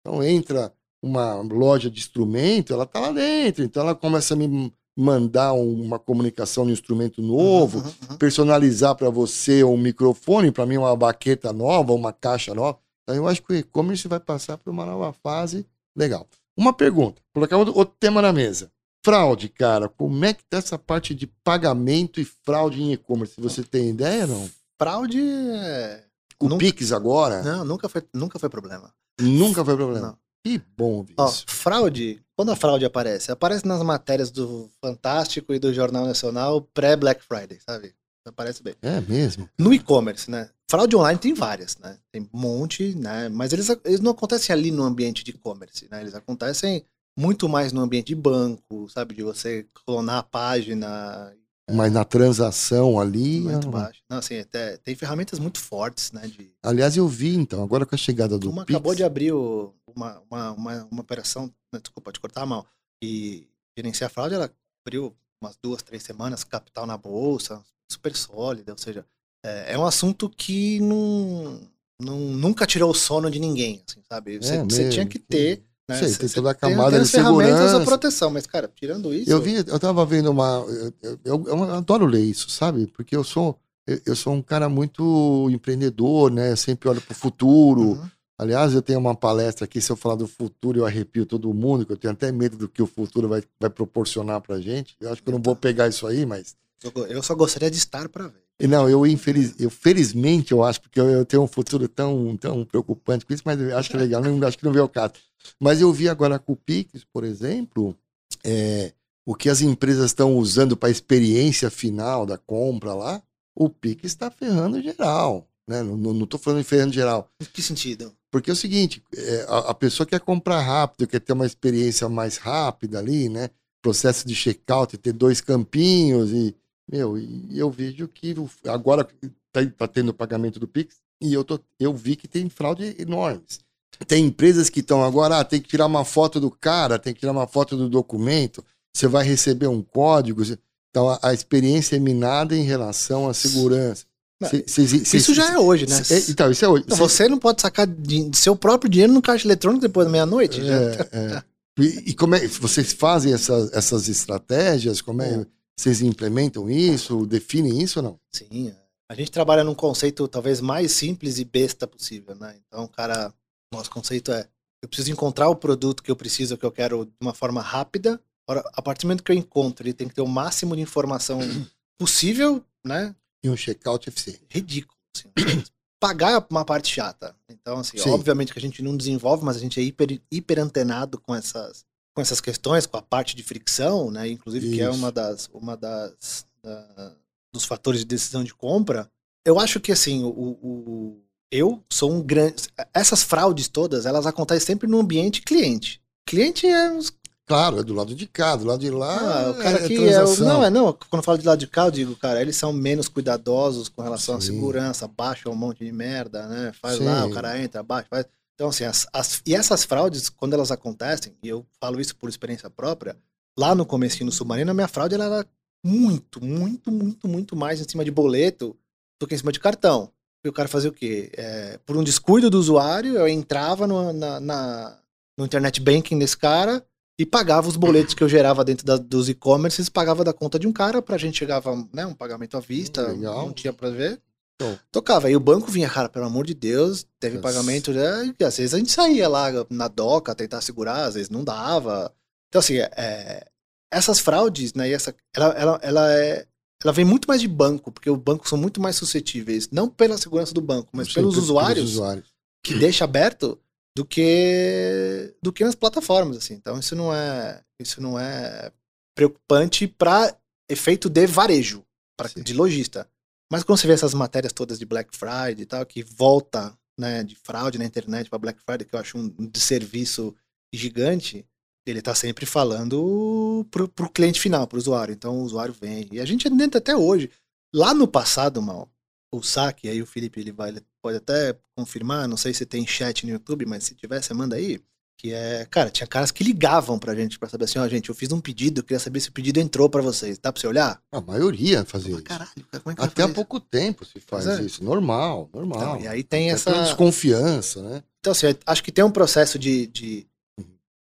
Então, entra uma loja de instrumento, ela tá lá dentro. Então, ela começa a me mandar uma comunicação de um instrumento novo, Uhum, uhum. personalizar para você um microfone, para mim uma baqueta nova, uma caixa nova. Então eu acho que o e-commerce vai passar por uma nova fase legal. Uma pergunta, colocar outro, tema na mesa. Fraude, cara, como é que tá essa parte de pagamento e fraude em e-commerce? Você tem ideia não? Fraude é... O Nunca- Pix agora? Não, nunca foi, nunca foi problema. Nunca foi problema. Não. Que bom, Ó, Vício. fraude, quando a fraude aparece? Aparece nas matérias do Fantástico e do Jornal Nacional pré-Black Friday, sabe? Aparece bem. É mesmo? No e-commerce, né? Fraude online tem várias, né? Tem um monte, né? Mas eles, eles não acontecem ali no ambiente de e-commerce, né? Eles acontecem muito mais no ambiente de banco, sabe? De você clonar a página. Mas na transação ali. Muito ah, baixo. Não, assim, até, tem ferramentas muito fortes, né? De, Aliás, eu vi então, agora com a chegada do uma Pix. acabou de abrir o- uma, uma, uma, uma operação, né, desculpa, de cortar a mão, e gerenciar fraude, ela abriu umas duas, três semanas, capital na bolsa, super sólida, ou seja, é, é um assunto que não, não, nunca tirou o sono de ninguém, assim, sabe? Você, É você tinha que ter, né? Sei, tem toda a tem- camada tem de as ferramentas segurança. proteção, mas, cara, tirando isso... Eu vi, eu tava vendo uma. Eu, eu- eu adoro ler isso, sabe? Porque eu sou. Eu sou um cara muito empreendedor, né? Eu sempre olho pro futuro. Uhum. Aliás, eu tenho uma palestra aqui, se eu falar do futuro, eu arrepio todo mundo, que eu tenho até medo do que o futuro vai, vai proporcionar pra gente. Eu acho que eu não vou pegar isso aí, mas. Eu só gostaria de estar para ver. E Não, eu infeliz, eu felizmente eu acho, porque eu, eu tenho um futuro tão, tão preocupante com isso, mas eu acho que é legal, não, acho que não veio o caso. Mas eu vi agora com o Pix, por exemplo, é, o que as empresas estão usando para a experiência final da compra lá, o Pix está ferrando geral. Né? Não estou falando em ferrando geral. Em que sentido? Porque é o seguinte, é, a, a pessoa quer comprar rápido, quer ter uma experiência mais rápida ali, né? Processo de checkout, ter dois campinhos e, meu, e eu vejo que agora tá, tá tendo o pagamento do Pix e eu, tô, eu vi que tem fraude enormes. Tem empresas que estão agora, ah, tem que tirar uma foto do cara, tem que tirar uma foto do documento, você vai receber um código. Então a, a experiência é minada em relação à segurança. Cê- cês- cês- Isso já é hoje, né? é, então, isso é hoje. Você não pode sacar de, seu próprio dinheiro no caixa eletrônico depois da meia-noite? É, é. E, e como é, vocês fazem essas, essas estratégias? Como é. Vocês implementam isso? Definem isso ou não? Sim. é. A gente trabalha num conceito talvez mais simples e besta possível, né? Então, cara, nosso conceito é: eu preciso encontrar o produto que eu preciso, que eu quero de uma forma rápida. A partir do momento que eu encontro, ele tem que ter o máximo de informação [CLEARS THROAT] possível, né? E um checkout eficiente. ridículo. assim. [CLEARS THROAT] Pagar é uma parte chata. Então, assim, Sim. obviamente que a gente não desenvolve, mas a gente é hiper, hiper antenado com essas, com essas questões, com a parte de fricção, né? Inclusive, que é Isso. uma das, uma das da- dos fatores de decisão de compra. Eu acho que assim, o, o- eu sou um grande. Essas fraudes todas, elas acontecem sempre no ambiente cliente. Cliente é os Claro, é do lado de cá, do lado de lá. ah, o cara é que é o, não, é não, quando eu falo de lado de cá, eu digo, cara, eles são menos cuidadosos com relação à Sim. segurança, baixa um monte de merda, né? Faz Sim. lá, o cara entra, baixa, faz. Então, assim, as, as- e essas fraudes, quando elas acontecem, e eu falo isso por experiência própria, lá no comecinho no Submarino, a minha fraude ela era muito, muito, muito, muito mais em cima de boleto do que em cima de cartão. E o cara fazia o quê? É, por um descuido do usuário, eu entrava no, na, na- no internet banking desse cara e pagava os boletos que eu gerava dentro da- dos e-commerces, pagava da conta de um cara, pra gente chegava, né, um pagamento à vista, Legal. não tinha pra ver. Show. Tocava. Aí o banco vinha, cara, pelo amor de Deus, teve pagamento, né, e às vezes a gente saía lá na doca, tentar segurar, às vezes não dava. Então, assim, é, essas fraudes, né, e essa, ela, ela, ela, é, ela vem muito mais de banco, porque os bancos são muito mais suscetíveis, não pela segurança do banco, mas Sim, pelos pelos usuários usuários. que deixa aberto do que do que nas plataformas assim. Então isso não é isso não é preocupante para efeito de varejo, para de lojista. Mas quando você vê essas matérias todas de Black Friday e tal que volta, né, de fraude na internet para Black Friday, que eu acho um desserviço gigante, ele tá sempre falando pro, pro cliente final, pro usuário. Então o usuário vem. E a gente dentro até hoje. Lá no passado, mal, o saque, aí o Felipe ele vai, ele pode até confirmar, não sei se tem chat no YouTube, mas se tiver, você manda aí. Que é, cara, tinha caras que ligavam pra gente pra saber assim, ó, gente, eu fiz um pedido, eu queria saber se o pedido entrou pra vocês. Dá pra você olhar? A maioria fazia isso. caralho, cara, como é que Até há pouco tempo se faz é. isso. Normal, normal. Então, e aí tem Até essa. desconfiança, né? Então, assim, acho que tem um processo de, de,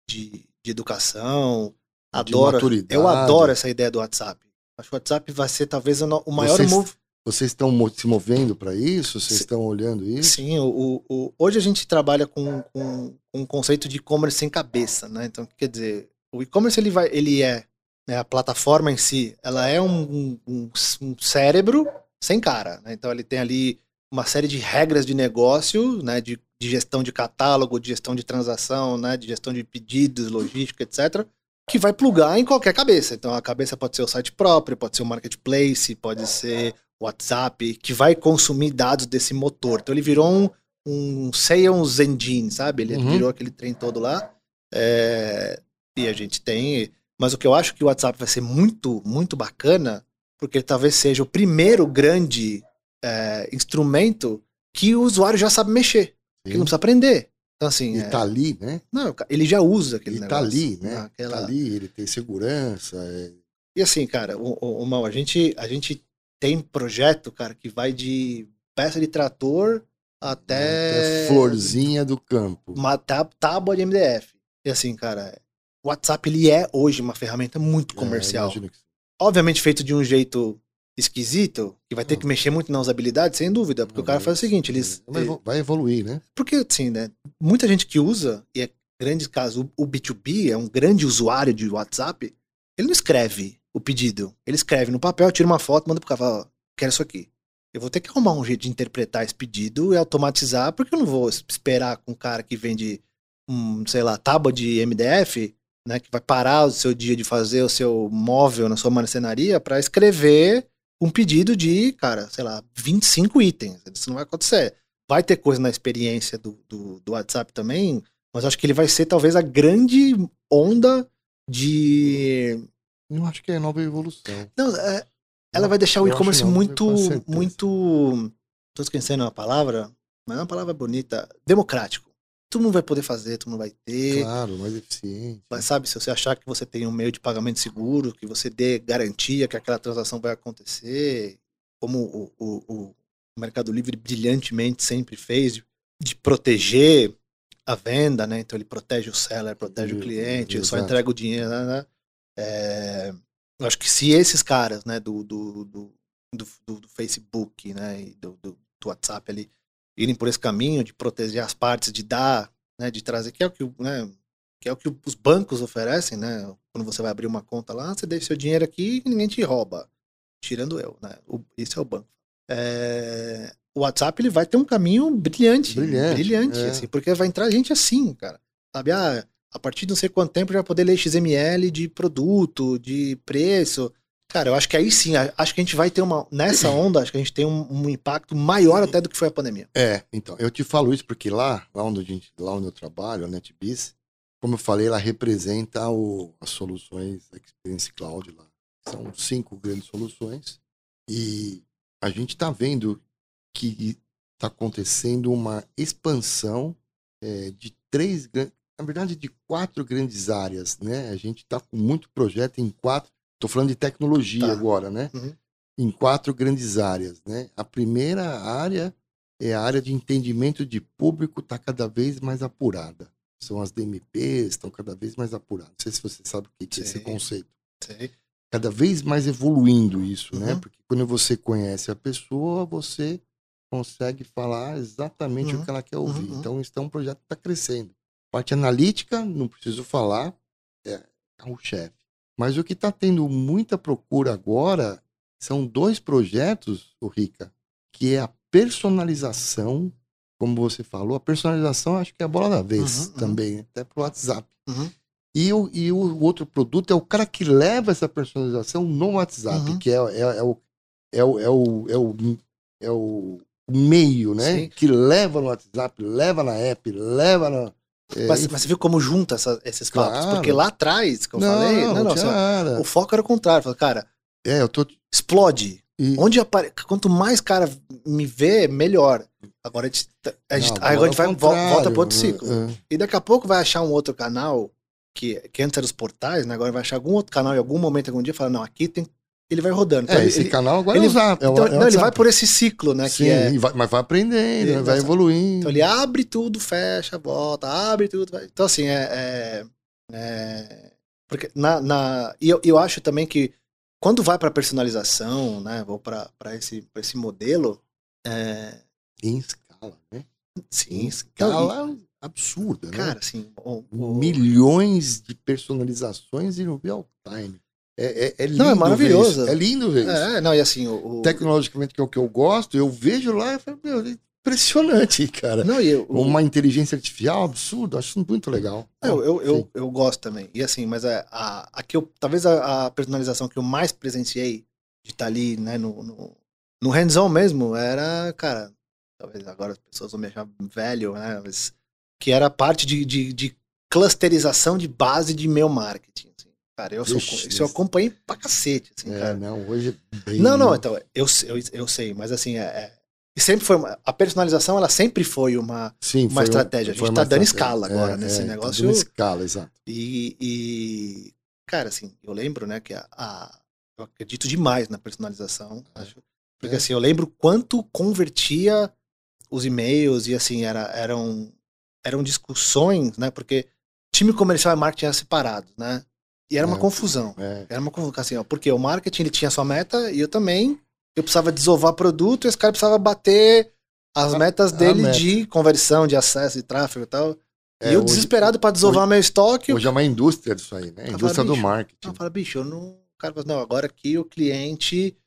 de, de educação. Adoro. maturidade. eu adoro essa ideia do WhatsApp. Acho que o WhatsApp vai ser talvez o, maior Vocês- move. Vocês estão se movendo para isso? Vocês estão olhando isso? Sim, o, o- hoje a gente trabalha com, com um conceito de e-commerce sem cabeça, né? Então, quer dizer, o e-commerce ele vai, ele é né, a plataforma em si, ela é um, um- um cérebro sem cara, né? Então ele tem ali uma série de regras de negócio, né? De, de gestão de catálogo, de gestão de transação, né? De gestão de pedidos, logística, etc. Que vai plugar em qualquer cabeça. Então a cabeça pode ser o site próprio, pode ser o marketplace, pode ser WhatsApp, que vai consumir dados desse motor. Então ele virou um, um sales engine, sabe? Ele Uhum. virou aquele trem todo lá. É, e a gente tem. Mas o que eu acho que o WhatsApp vai ser muito, muito bacana, porque ele talvez seja o primeiro grande é, instrumento que o usuário já sabe mexer, que ele não precisa aprender. Então, assim, E é, tá ali, né? não, ele já usa aquele E negócio. tá ali, né? Aquela- Tá ali, ele tem segurança. é- E assim, cara, o, o, o Mal, a gente, a gente tem projeto, cara, que vai de peça de trator até. até florzinha do campo. Uma tá- tábua de MDF. E assim, cara, o WhatsApp ele é hoje uma ferramenta muito É, comercial. sim. Obviamente feito de um jeito esquisito, que vai ter Não. que mexer muito na usabilidade, sem dúvida. Porque o cara faz o seguinte, eles. Vai evolu- Vai evoluir, né? Porque, assim, né? Muita gente que usa, e é grande caso, o o B2B é um grande usuário de WhatsApp, ele não escreve o pedido. Ele escreve no papel, tira uma foto, manda pro cara, fala, ó, quero isso aqui. Eu vou ter que arrumar um jeito de interpretar esse pedido e automatizar, porque eu não vou esperar com um cara que vende, um, sei lá, tábua de MDF, né, que vai parar o seu dia de fazer o seu móvel na sua marcenaria para escrever um pedido de, cara, sei lá, 25 itens. Isso não vai acontecer. Vai ter coisa na experiência do, do, do WhatsApp também, mas acho que ele vai ser talvez a grande onda de. Eu acho que é nova evolução. Não, é, ela vai deixar o e-commerce muito. Muito. Tô esquecendo uma palavra, mas é uma palavra bonita. Democrático. Todo mundo vai poder fazer, todo mundo vai ter. Claro, mais eficiente. Mas sabe, se você achar que você tem um meio de pagamento seguro, que você dê garantia que aquela transação vai acontecer, como o, o, o Mercado Livre brilhantemente sempre fez, de, proteger a venda, né? Então ele protege o seller, protege o cliente, só exato. entrega o dinheiro, né? né? É, eu acho que se esses caras, né, do, do, do, do, do- Facebook, né, e do, do, do WhatsApp ali, irem por esse caminho de proteger as partes, de dar, né, de trazer, que é o que, né, que é o que os bancos oferecem, né? Quando você vai abrir uma conta lá, você deixa seu dinheiro aqui e ninguém te rouba, tirando eu, né? O, esse é o banco. É, o WhatsApp ele vai ter um caminho brilhante, Brilhante, brilhante, é. assim, porque vai entrar gente assim, cara, sabe? Ah, a partir de não sei quanto tempo já poder ler XML de produto, de preço. Cara, eu acho que aí sim, acho que a gente vai ter uma. Nessa onda, acho que a gente tem um, um impacto maior até do que foi a pandemia. É, então, eu te falo isso porque lá, lá onde, gente, lá onde eu trabalho, a NetBiz, como eu falei, ela representa o, as soluções da Experience Cloud lá. São cinco grandes soluções e a gente está vendo que está acontecendo uma expansão é, de três na verdade de quatro grandes áreas, né? A gente está com muito projeto em quatro, estou falando de tecnologia Tá. agora, né? Uhum. Em quatro grandes áreas, né? A primeira área é a área de entendimento de público está cada vez mais apurada. São as DMPs, estão cada vez mais apuradas. Não sei se você sabe o que que é esse conceito. Sei. Cada vez mais evoluindo isso, né? Uhum. Porque quando você conhece a pessoa, você consegue falar exatamente Uhum. o que ela quer ouvir. Uhum. Então, isso é um projeto que está crescendo. Parte analítica, não preciso falar, é o chefe. Mas o que está tendo muita procura agora são dois projetos, o Rica, que é a personalização, como você falou, a personalização acho que é a bola da vez Uhum, uhum. também, até pro WhatsApp. Uhum. E o, e o outro produto é o cara que leva essa personalização no WhatsApp, Uhum. que é, é, é o, é, o, é, o, é, o, é o meio, né? Sim. Que leva no WhatsApp, leva na app, leva na. É, Mas, mas você viu como junta essa- esses papos? Claro. Porque lá atrás, que eu não, falei, não, não, não, assim, o foco era o contrário. Falei, cara, É, eu tô. explode. e- Onde apare... Quanto mais cara me vê, melhor. Agora a gente, a gente, Não, agora a gente vai, volta para outro ciclo. é, é. E daqui a pouco vai achar um outro canal, que, que antes era os portais, né? Agora vai achar algum outro canal em algum momento, algum dia, e falar, não, aqui tem. Ele vai rodando. Então, É, ele, esse canal agora ele- é é o- então, é o não, ele vai por esse ciclo, né? Sim, é, vai- mas vai aprendendo, Exato. vai evoluindo. Então ele abre tudo, fecha, volta, abre tudo. vai- Então, assim, é. é- é- porque na, na, e eu, eu acho também que quando vai para personalização, né? Ou para esse, pra esse modelo, é, Em escala, né? sim, Em então, escala absurda, e, né? cara, assim, o- o- milhões de personalizações em real time. É, é, é lindo Não, é maravilhoso. É lindo ver isso. É, não, e assim, o. o- Tecnologicamente, que é o que eu gosto, eu vejo lá e falo, meu, é impressionante, [LAUGHS] cara. não, e eu, o- Uma inteligência artificial absurda, acho muito legal. eu, eu, eu, Sim. eu gosto também. E assim, mas a, a, a que eu, talvez a, a personalização que eu mais presenciei de estar ali, né, no, no, no hands-on mesmo, era, cara, talvez agora as pessoas vão me achar velho, né? Mas que era parte de, de, de clusterização de base de meu marketing. Assim. Cara, eu, sou, isso eu acompanhei pra cacete, assim, É, cara. não, hoje é bem... Não, não, então, eu, eu, eu sei, mas assim, é, é- e sempre foi uma, a personalização, ela sempre foi uma, Sim, uma foi um- estratégia. A foi gente tá dando estratégia. escala agora É, nesse é, tá negócio. dando escala, exato. E, e, cara, assim, eu lembro, né, que a, a- eu acredito demais na personalização. acho- porque É. assim, eu lembro quanto convertia os e-mails e assim, era, eram, eram discussões, né, porque time comercial e marketing eram separados, né, e era uma É. confusão. É, Era uma confusão, assim, ó, porque o marketing ele tinha sua meta e eu também, eu precisava desovar produto e esse cara precisava bater as A- metas dele meta. de conversão, de acesso, de tráfego e tal. é, e eu hoje- desesperado pra desovar meu estoque, Hoje é uma indústria disso aí, né? A Eu indústria do bicho, marketing. Não, fala, bicho, eu não. O cara fala, não, agora aqui o cliente.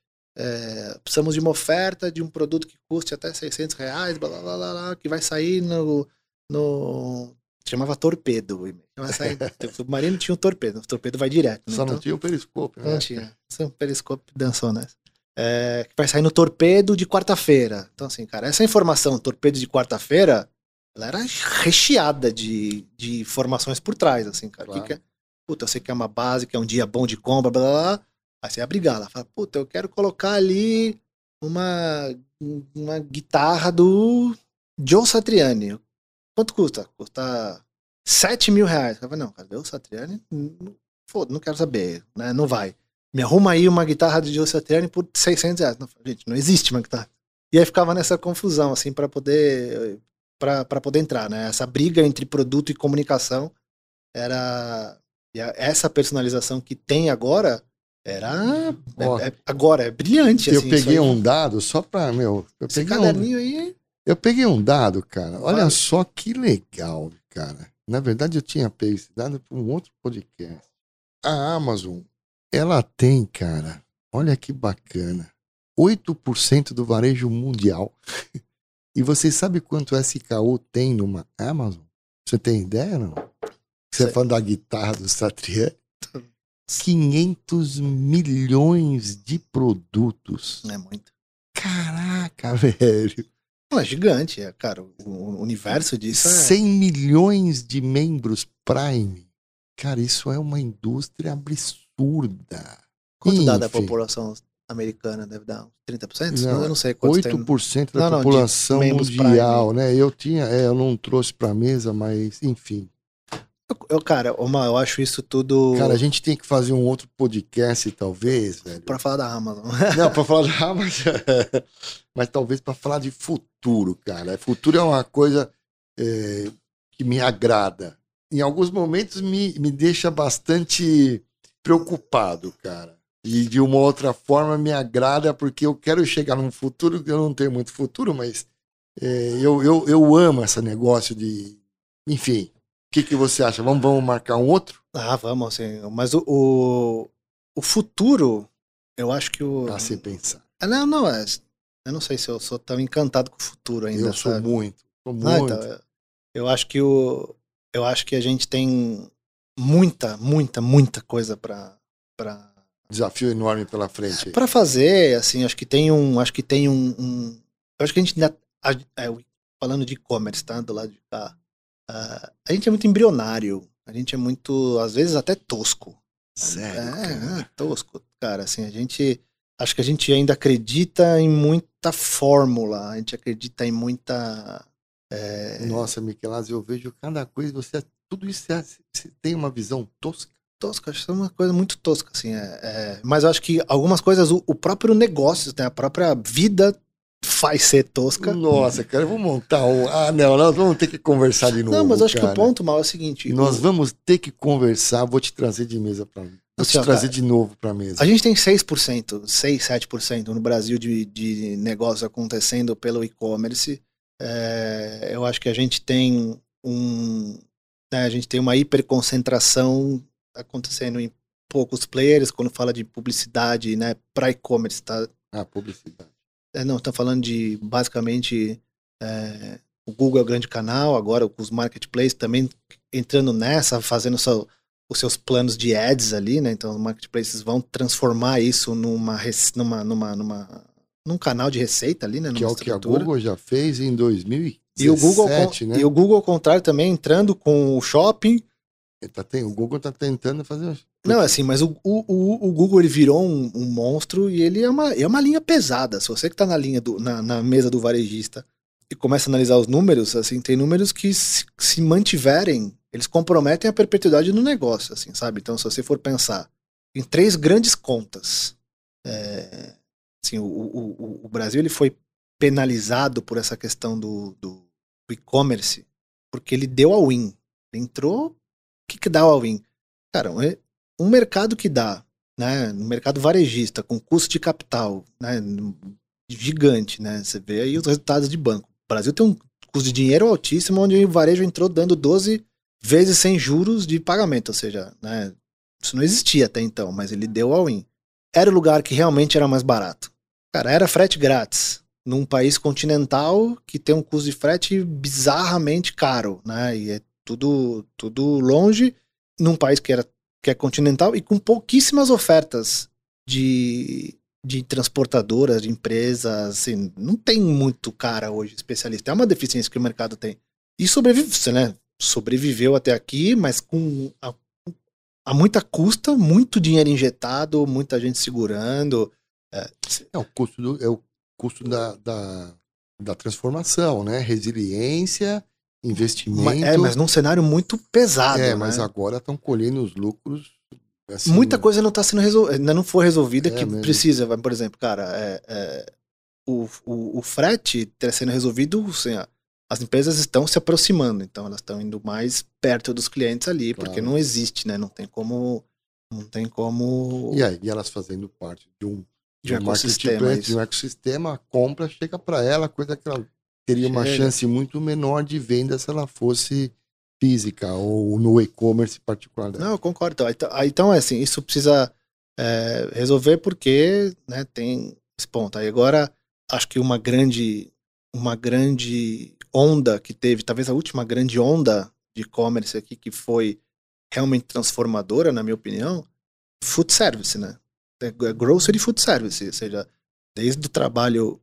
é, precisamos de uma oferta de um produto que custe até 600 reais, blá, blá, blá, blá, blá, que vai sair no. no chamava torpedo. o e-mail. O submarino tinha um torpedo, o torpedo vai direto. Né? Só Então, não tinha o periscópio, né? não tinha. São periscópio dançou nessa. É, que vai sair no torpedo de quarta-feira. Então, assim, cara, essa informação, torpedo de quarta-feira, ela era recheada de, de informações por trás, assim, cara. O que Claro. que é? Puta, eu sei que é uma base, que é um dia bom de compra, blá blá blá. Aí você abre ela, fala, puta, eu quero colocar ali uma, uma guitarra do Joe Satriani. Quanto custa? Custa 7 mil reais. Eu falei, não, cara, Joe Satriani, foda, não quero saber, né? Não vai. Me arruma aí uma guitarra de Joe Satriani por 600 reais. Não, gente, não existe uma guitarra. E aí ficava nessa confusão, assim, para poder para poder entrar, né? Essa briga entre produto e comunicação era e essa personalização que tem agora era Ó, é- é- agora é brilhante. eu assim, peguei um dado só pra, meu, eu esse peguei um, caderninho aí. eu peguei um dado, cara. Olha Fala. só que legal, cara. Na verdade, eu tinha dado para um outro podcast. A Amazon, ela tem, cara, olha que bacana, 8% do varejo mundial. [LAUGHS] E você sabe quanto SKU tem numa Amazon? Você tem ideia, não? Você Sei. falando da guitarra do Satriani? [LAUGHS] 500 milhões de produtos. Não é muito. Caraca, [LAUGHS] velho. Não, é gigante, é, cara. O, universo disso é. 100 milhões de membros Prime. Cara, isso é uma indústria absurda. Quanto dá da população americana? Deve dar uns 30%? Não, eu não sei quantos tem. 8% da Não, não, população membros mundial, né? Eu tinha, é, eu não trouxe pra mesa, mas enfim. Eu, cara, uma, eu acho isso tudo Cara, a gente tem que fazer um outro podcast, talvez, velho. pra falar da Amazon. [LAUGHS] Não, pra falar de Amazon, [LAUGHS] mas talvez pra falar de futuro, cara. Futuro é uma coisa é, que me agrada. Em alguns momentos me, me deixa bastante preocupado, cara. E de uma outra forma me agrada porque eu quero chegar num futuro eu não tenho muito futuro, mas é, eu, eu, eu amo esse negócio de. Enfim, o que, que você acha? Vamos, vamos marcar um outro? Ah, vamos, assim. Mas o, o, o futuro, eu acho que o. Pra se pensar. Ah, Não, não, é. Eu não sei se eu sou tão encantado com o futuro ainda. Eu sou sabe? muito. Sou muito. Ah, então, eu- acho que o. Eu acho que a gente tem muita, muita, muita coisa pra. pra Desafio enorme pela frente. para fazer, assim, acho que tem um, acho que tem um, um- eu acho que a gente ainda, é, falando de e-commerce, tá, do lado de cá, ah, a gente é muito embrionário, a gente é muito, às vezes até tosco, Sério, é, é, tosco, cara, assim, a gente, acho que a gente ainda acredita em muita fórmula, a gente acredita em muita, é, Nossa, Michelazzi, eu vejo cada coisa, você tudo isso é- você tem uma visão tosca. tosca, acho que é uma coisa muito tosca, assim, é, é, mas eu acho que algumas coisas, o, o próprio negócio, né, a própria vida faz ser tosca, Nossa, cara, eu vou montar um. Ah, não, nós vamos ter que conversar de novo. Não, mas acho que cara. o ponto mal é o seguinte: Nós o- vamos ter que conversar, vou te trazer de mesa para Vou Assim, te trazer cara, de novo para mesa. a gente tem 6%, 6, 7% no Brasil de, de negócio acontecendo pelo e-commerce. É, eu acho que a gente tem um. né, a gente tem uma hiperconcentração acontecendo em poucos players quando fala de publicidade né, para e-commerce. Tá? Ah, publicidade. É, não, estão falando de basicamente é, o Google é o grande canal, agora os marketplaces também entrando nessa, fazendo seu- os seus planos de ads ali, né? Então os marketplaces vão transformar isso numa numa numa numa num canal de receita ali, né? Que é numa o que a. Google já fez em 2017, E o Google, né? e o Google, ao contrário, também entrando com o shopping. Tá ten- O Google tá tentando fazer. Não, assim, mas o, o, o, Google ele virou um, um monstro e ele é uma, é uma linha pesada. Se você que tá na linha do, na, na mesa do varejista e começa a analisar os números, assim, tem números que se, se mantiverem, eles comprometem a perpetuidade do negócio, assim, sabe? Então, se você for pensar em três grandes contas, é, assim, o, o, o- Brasil ele foi penalizado por essa questão do, do, do e-commerce porque ele deu a win. Ele entrou. O que, que dá o all-in? Cara, um, mercado que dá, né? No mercado varejista, com custo de capital, né? Gigante, né? Você vê aí os resultados de banco. O Brasil tem um custo de dinheiro altíssimo, onde o varejo entrou dando 12 vezes sem juros de pagamento, ou seja, né? Isso não existia até então, mas ele deu all-in. Era o lugar que realmente era mais barato. Cara, era frete grátis. Num país continental que tem um custo de frete bizarramente caro, né? E é tudo, tudo longe, num país que, era, que é continental e com pouquíssimas ofertas de, de transportadoras, de empresas. Assim, não tem muito cara hoje especialista. É uma deficiência que o mercado tem. E sobrevive, né? sobreviveu até aqui, mas com a, a muita custa, muito dinheiro injetado, muita gente segurando. É, É o custo, do, é o custo da, da, da transformação, né? Resiliência, investimento. é, mas num cenário muito pesado. É, né? mas agora estão colhendo os lucros. assim, Muita coisa não está sendo resolvida, ainda não foi resolvida É que mesmo. precisa. Por exemplo, cara, é, é, o, o, o frete está sendo resolvido, assim, as empresas estão se aproximando, então elas estão indo mais perto dos clientes ali, porque Claro. não existe, né? Não tem como. Não tem como. E aí, elas fazendo parte de um, De um ecossistema, de um ecossistema, a compra chega para ela, coisa que ela teria uma Chega. chance muito menor de venda se ela fosse física ou no e-commerce particular dela. Não, eu concordo. Então, tá- então, é assim, isso precisa é, resolver porque né, tem esse ponto. Aí agora, acho que uma grande, uma grande onda que teve, talvez a última grande onda de e-commerce aqui, que foi realmente transformadora, na minha opinião, food service, né? É é grocery food service, ou seja, desde o trabalho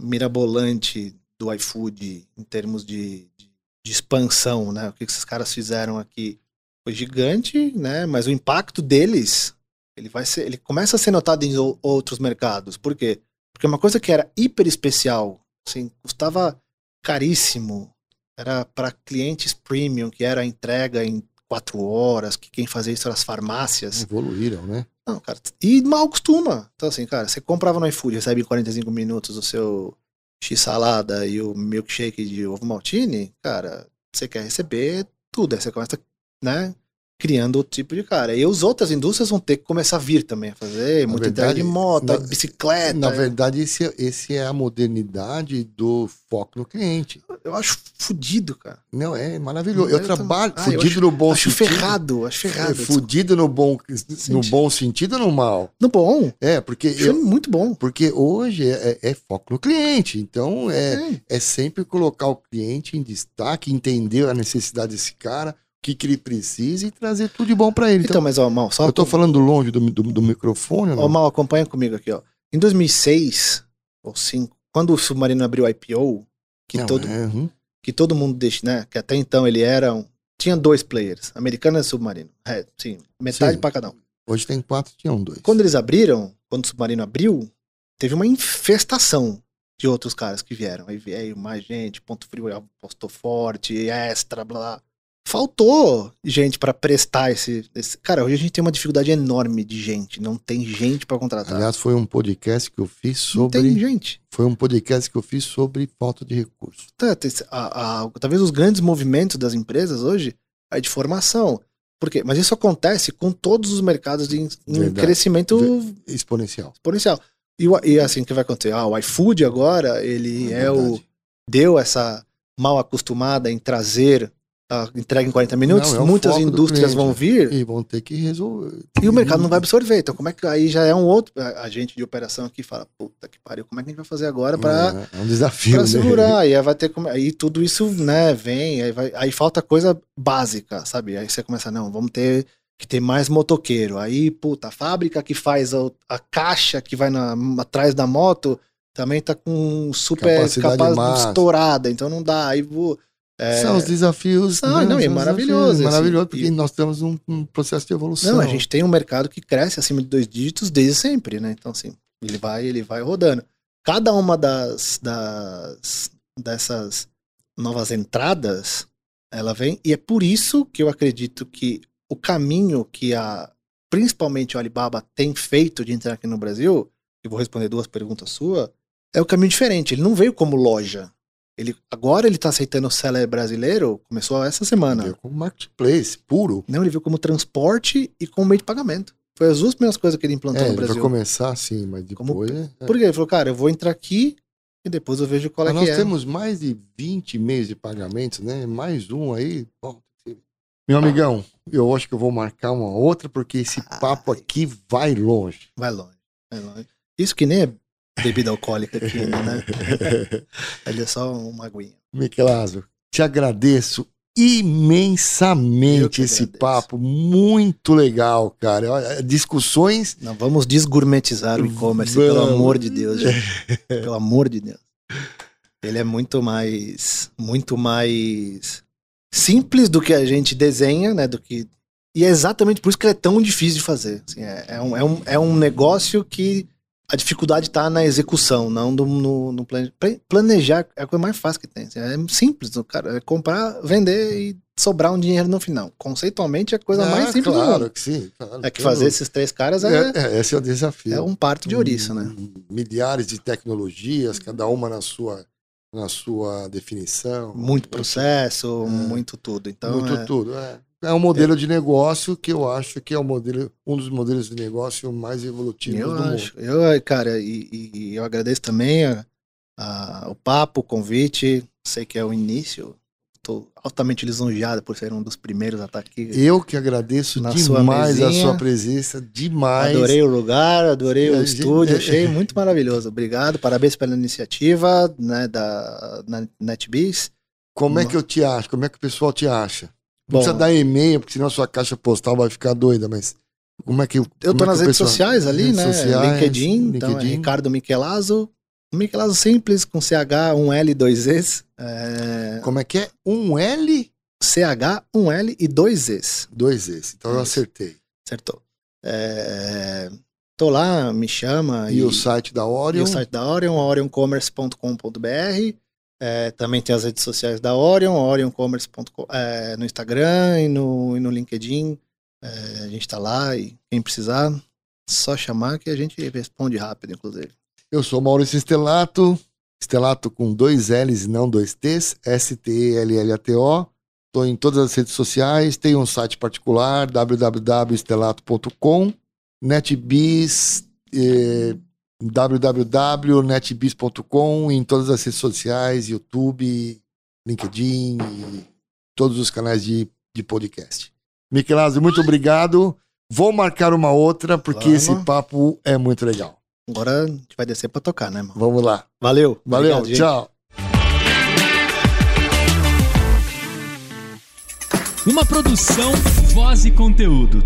mirabolante do iFood em termos de, de, de expansão, né? O que esses caras fizeram aqui foi gigante, né? Mas o impacto deles, ele vai ser, ele começa a ser notado em ou- outros mercados. Por quê? Porque uma coisa que era hiper especial, assim, custava caríssimo, era para clientes premium, que era a entrega em quatro horas, que quem fazia isso eram as farmácias. Evoluíram, né? Não, cara, e mal costuma. Então, assim, cara, você comprava no iFood, recebe em 45 minutos o seu x-salada e o milkshake de ovo maltine, cara, você quer receber tudo. Aí você começa, né, criando outro tipo de cara. E as outras indústrias vão ter que começar a vir também a fazer, Na muita entrega de verdade, moto, na- bicicleta. Na verdade, esse, é- esse é a modernidade do foco no cliente. Eu acho fudido, cara. Não, é maravilhoso. Eu, Eu tam- trabalho Ah, fudido no bom acho sentido. ferrado, acho É, ferrado. fudido no bom, no Sentido. bom sentido ou no mal? No bom, É, porque, acho eu- muito bom. porque hoje é, é- é foco no cliente. Então, é, É. é sempre colocar o cliente em destaque, entender a necessidade desse cara, que, que ele precisa e trazer tudo de bom para ele. Então, Então, mas ó, Mal, só eu tô falando longe do, do, do microfone, Ó? Mal, acompanha comigo aqui, ó. Em 2006 ou 2005, quando o Submarino abriu o IPO, que, Não, todo, é, hum, que todo mundo deixa, né? Que até então ele era um, tinha dois players, americano e Submarino. É, sim, metade Sim. pra cada um. hoje tem quatro, tinha um, dois. Quando eles abriram, quando o Submarino abriu, teve uma infestação de outros caras que vieram. Aí veio mais gente, Ponto Frio apostou forte, Extra, blá blá. Faltou gente pra prestar esse, esse. Cara, hoje a gente tem uma dificuldade enorme de gente. Não tem gente pra contratar. Aliás, foi um podcast que eu fiz não tem sobre. gente. Foi um podcast que eu fiz sobre falta de recursos. Tá, a- a- talvez os grandes movimentos das empresas hoje é de formação. Por quê? Mas isso acontece com todos os mercados em, em crescimento Exponencial. exponencial. E, o- e assim, o que vai acontecer? Ah, o iFood agora, ele é, o. verdade. Deu essa mal acostumada em trazer a entrega em 40 minutos. Não, é Muitas indústrias vão vir E vão ter que resolver. e o mercado não vai absorver. Então, como é que aí já é um outro. A a gente de operação aqui fala, puta que pariu, como é que a gente vai fazer agora para É, é um desafio, Pra né? segurar, e aí vai ter. Aí tudo isso, né, vem, aí, vai, aí falta coisa básica, sabe? Aí você começa, não, vamos ter que ter mais motoqueiro. Aí, puta, a fábrica que faz a, a caixa que vai na, atrás da moto também tá com super Capacidade capaz máxima. estourada, então não dá. Aí vou. É, São os desafios. São, não, e é maravilhoso Maravilhoso, porque e- nós temos um, um processo de evolução. Não, a gente tem um mercado que cresce acima de dois dígitos desde sempre, né? Então, assim, ele vai, ele vai rodando. Cada uma das, das dessas novas entradas, ela vem, e é por isso que eu acredito que o caminho que a principalmente o Alibaba tem feito de entrar aqui no Brasil, e vou responder duas perguntas suas, é o caminho diferente. Ele não veio como loja. Ele, agora ele está aceitando o seller brasileiro, começou essa semana. Veio como marketplace, puro. Não, ele viu como transporte e como meio de pagamento. Foi as duas primeiras coisas que ele implantou É, no ele vai Brasil. começar assim, mas Como- depois. é- é. Por quê? Ele falou, cara, eu vou entrar aqui e depois eu vejo qual é Mas que nós é. temos mais de 20 meios de pagamentos, né? Mais um aí. Bom, meu amigão, eu acho que eu vou marcar uma outra, porque esse papo aqui vai longe. Vai longe, vai longe. Isso que nem é bebida alcoólica aqui, né? [LAUGHS] Ele é só uma aguinha. Miquelazo, te agradeço imensamente esse agradeço. papo. Muito legal, cara. Discussões. Não, vamos desgourmetizar o e-commerce, pelo amor de Deus, gente. [LAUGHS] Pelo amor de Deus. Ele é muito mais, muito mais simples do que a gente desenha, né? Do que e é exatamente por isso que ele é tão difícil de fazer. assim, é, é um, é, um, é um negócio que a dificuldade está na execução, não do- no, no plane- planejar. É a coisa mais fácil que tem. assim, é simples, cara é comprar, vender e sobrar um dinheiro no final. Conceitualmente é a coisa Ah, mais simples do claro mundo. que sim. claro, É que fazer esses três caras é, É, é, esse é o desafio. é um parto de ouriço, né? Milhares de tecnologias, cada uma na sua, na sua definição. Muito processo, muito tudo. Então, Muito é, tudo. É. É um modelo de negócio que eu acho que é o modelo, um dos modelos de negócio mais evolutivos eu do acho. mundo. Eu, cara, e, e- eu agradeço também a- a- o papo, o convite. Sei que é o início. Estou altamente lisonjeado por ser um dos primeiros a estar aqui. Eu que agradeço Na sua demais a sua presença, demais. Adorei o lugar, adorei o estúdio, achei muito maravilhoso. Obrigado, parabéns pela iniciativa né, da na NetBees. Como é que eu te acho? Como é que o pessoal te acha? Não Bom, precisa dar e-mail, porque senão a sua caixa postal vai ficar doida, mas como é que eu tô é nas redes pessoal- sociais ali, redes né? sociais, LinkedIn, então é LinkedIn. Ricardo Michelazo. Michelazo simples, com CH, 1L, 2Es. É, Como é que é? Um L, CH, 1L e 2Es. dois S. Então eu Isso. acertei. Acertou. É, tô lá, me chama. E, o site da e Orion? o site da Orion, orioncommerce.com.br. É, também tem as redes sociais da Orion, orioncommerce.com, é, no Instagram e no, e no LinkedIn. É, a gente tá lá e quem precisar, só chamar que a gente responde rápido, inclusive. Eu sou Maurício Estelato, Estelato com dois L's e não dois T's, S-T-E-L-L-A-T-O. Estou em todas as redes sociais, tenho um site particular, www.estelato.com, NetBiz, eh, www.netbiz.com, em todas as redes sociais, YouTube, LinkedIn e todos os canais de, de podcast. Michelazzi, muito obrigado. Vou marcar uma outra, porque Vamos. esse papo é muito legal. Agora a gente vai descer pra tocar, né, mano? Vamos lá. Valeu. Valeu, Obrigado, tchau. Uma produção, voz e conteúdo.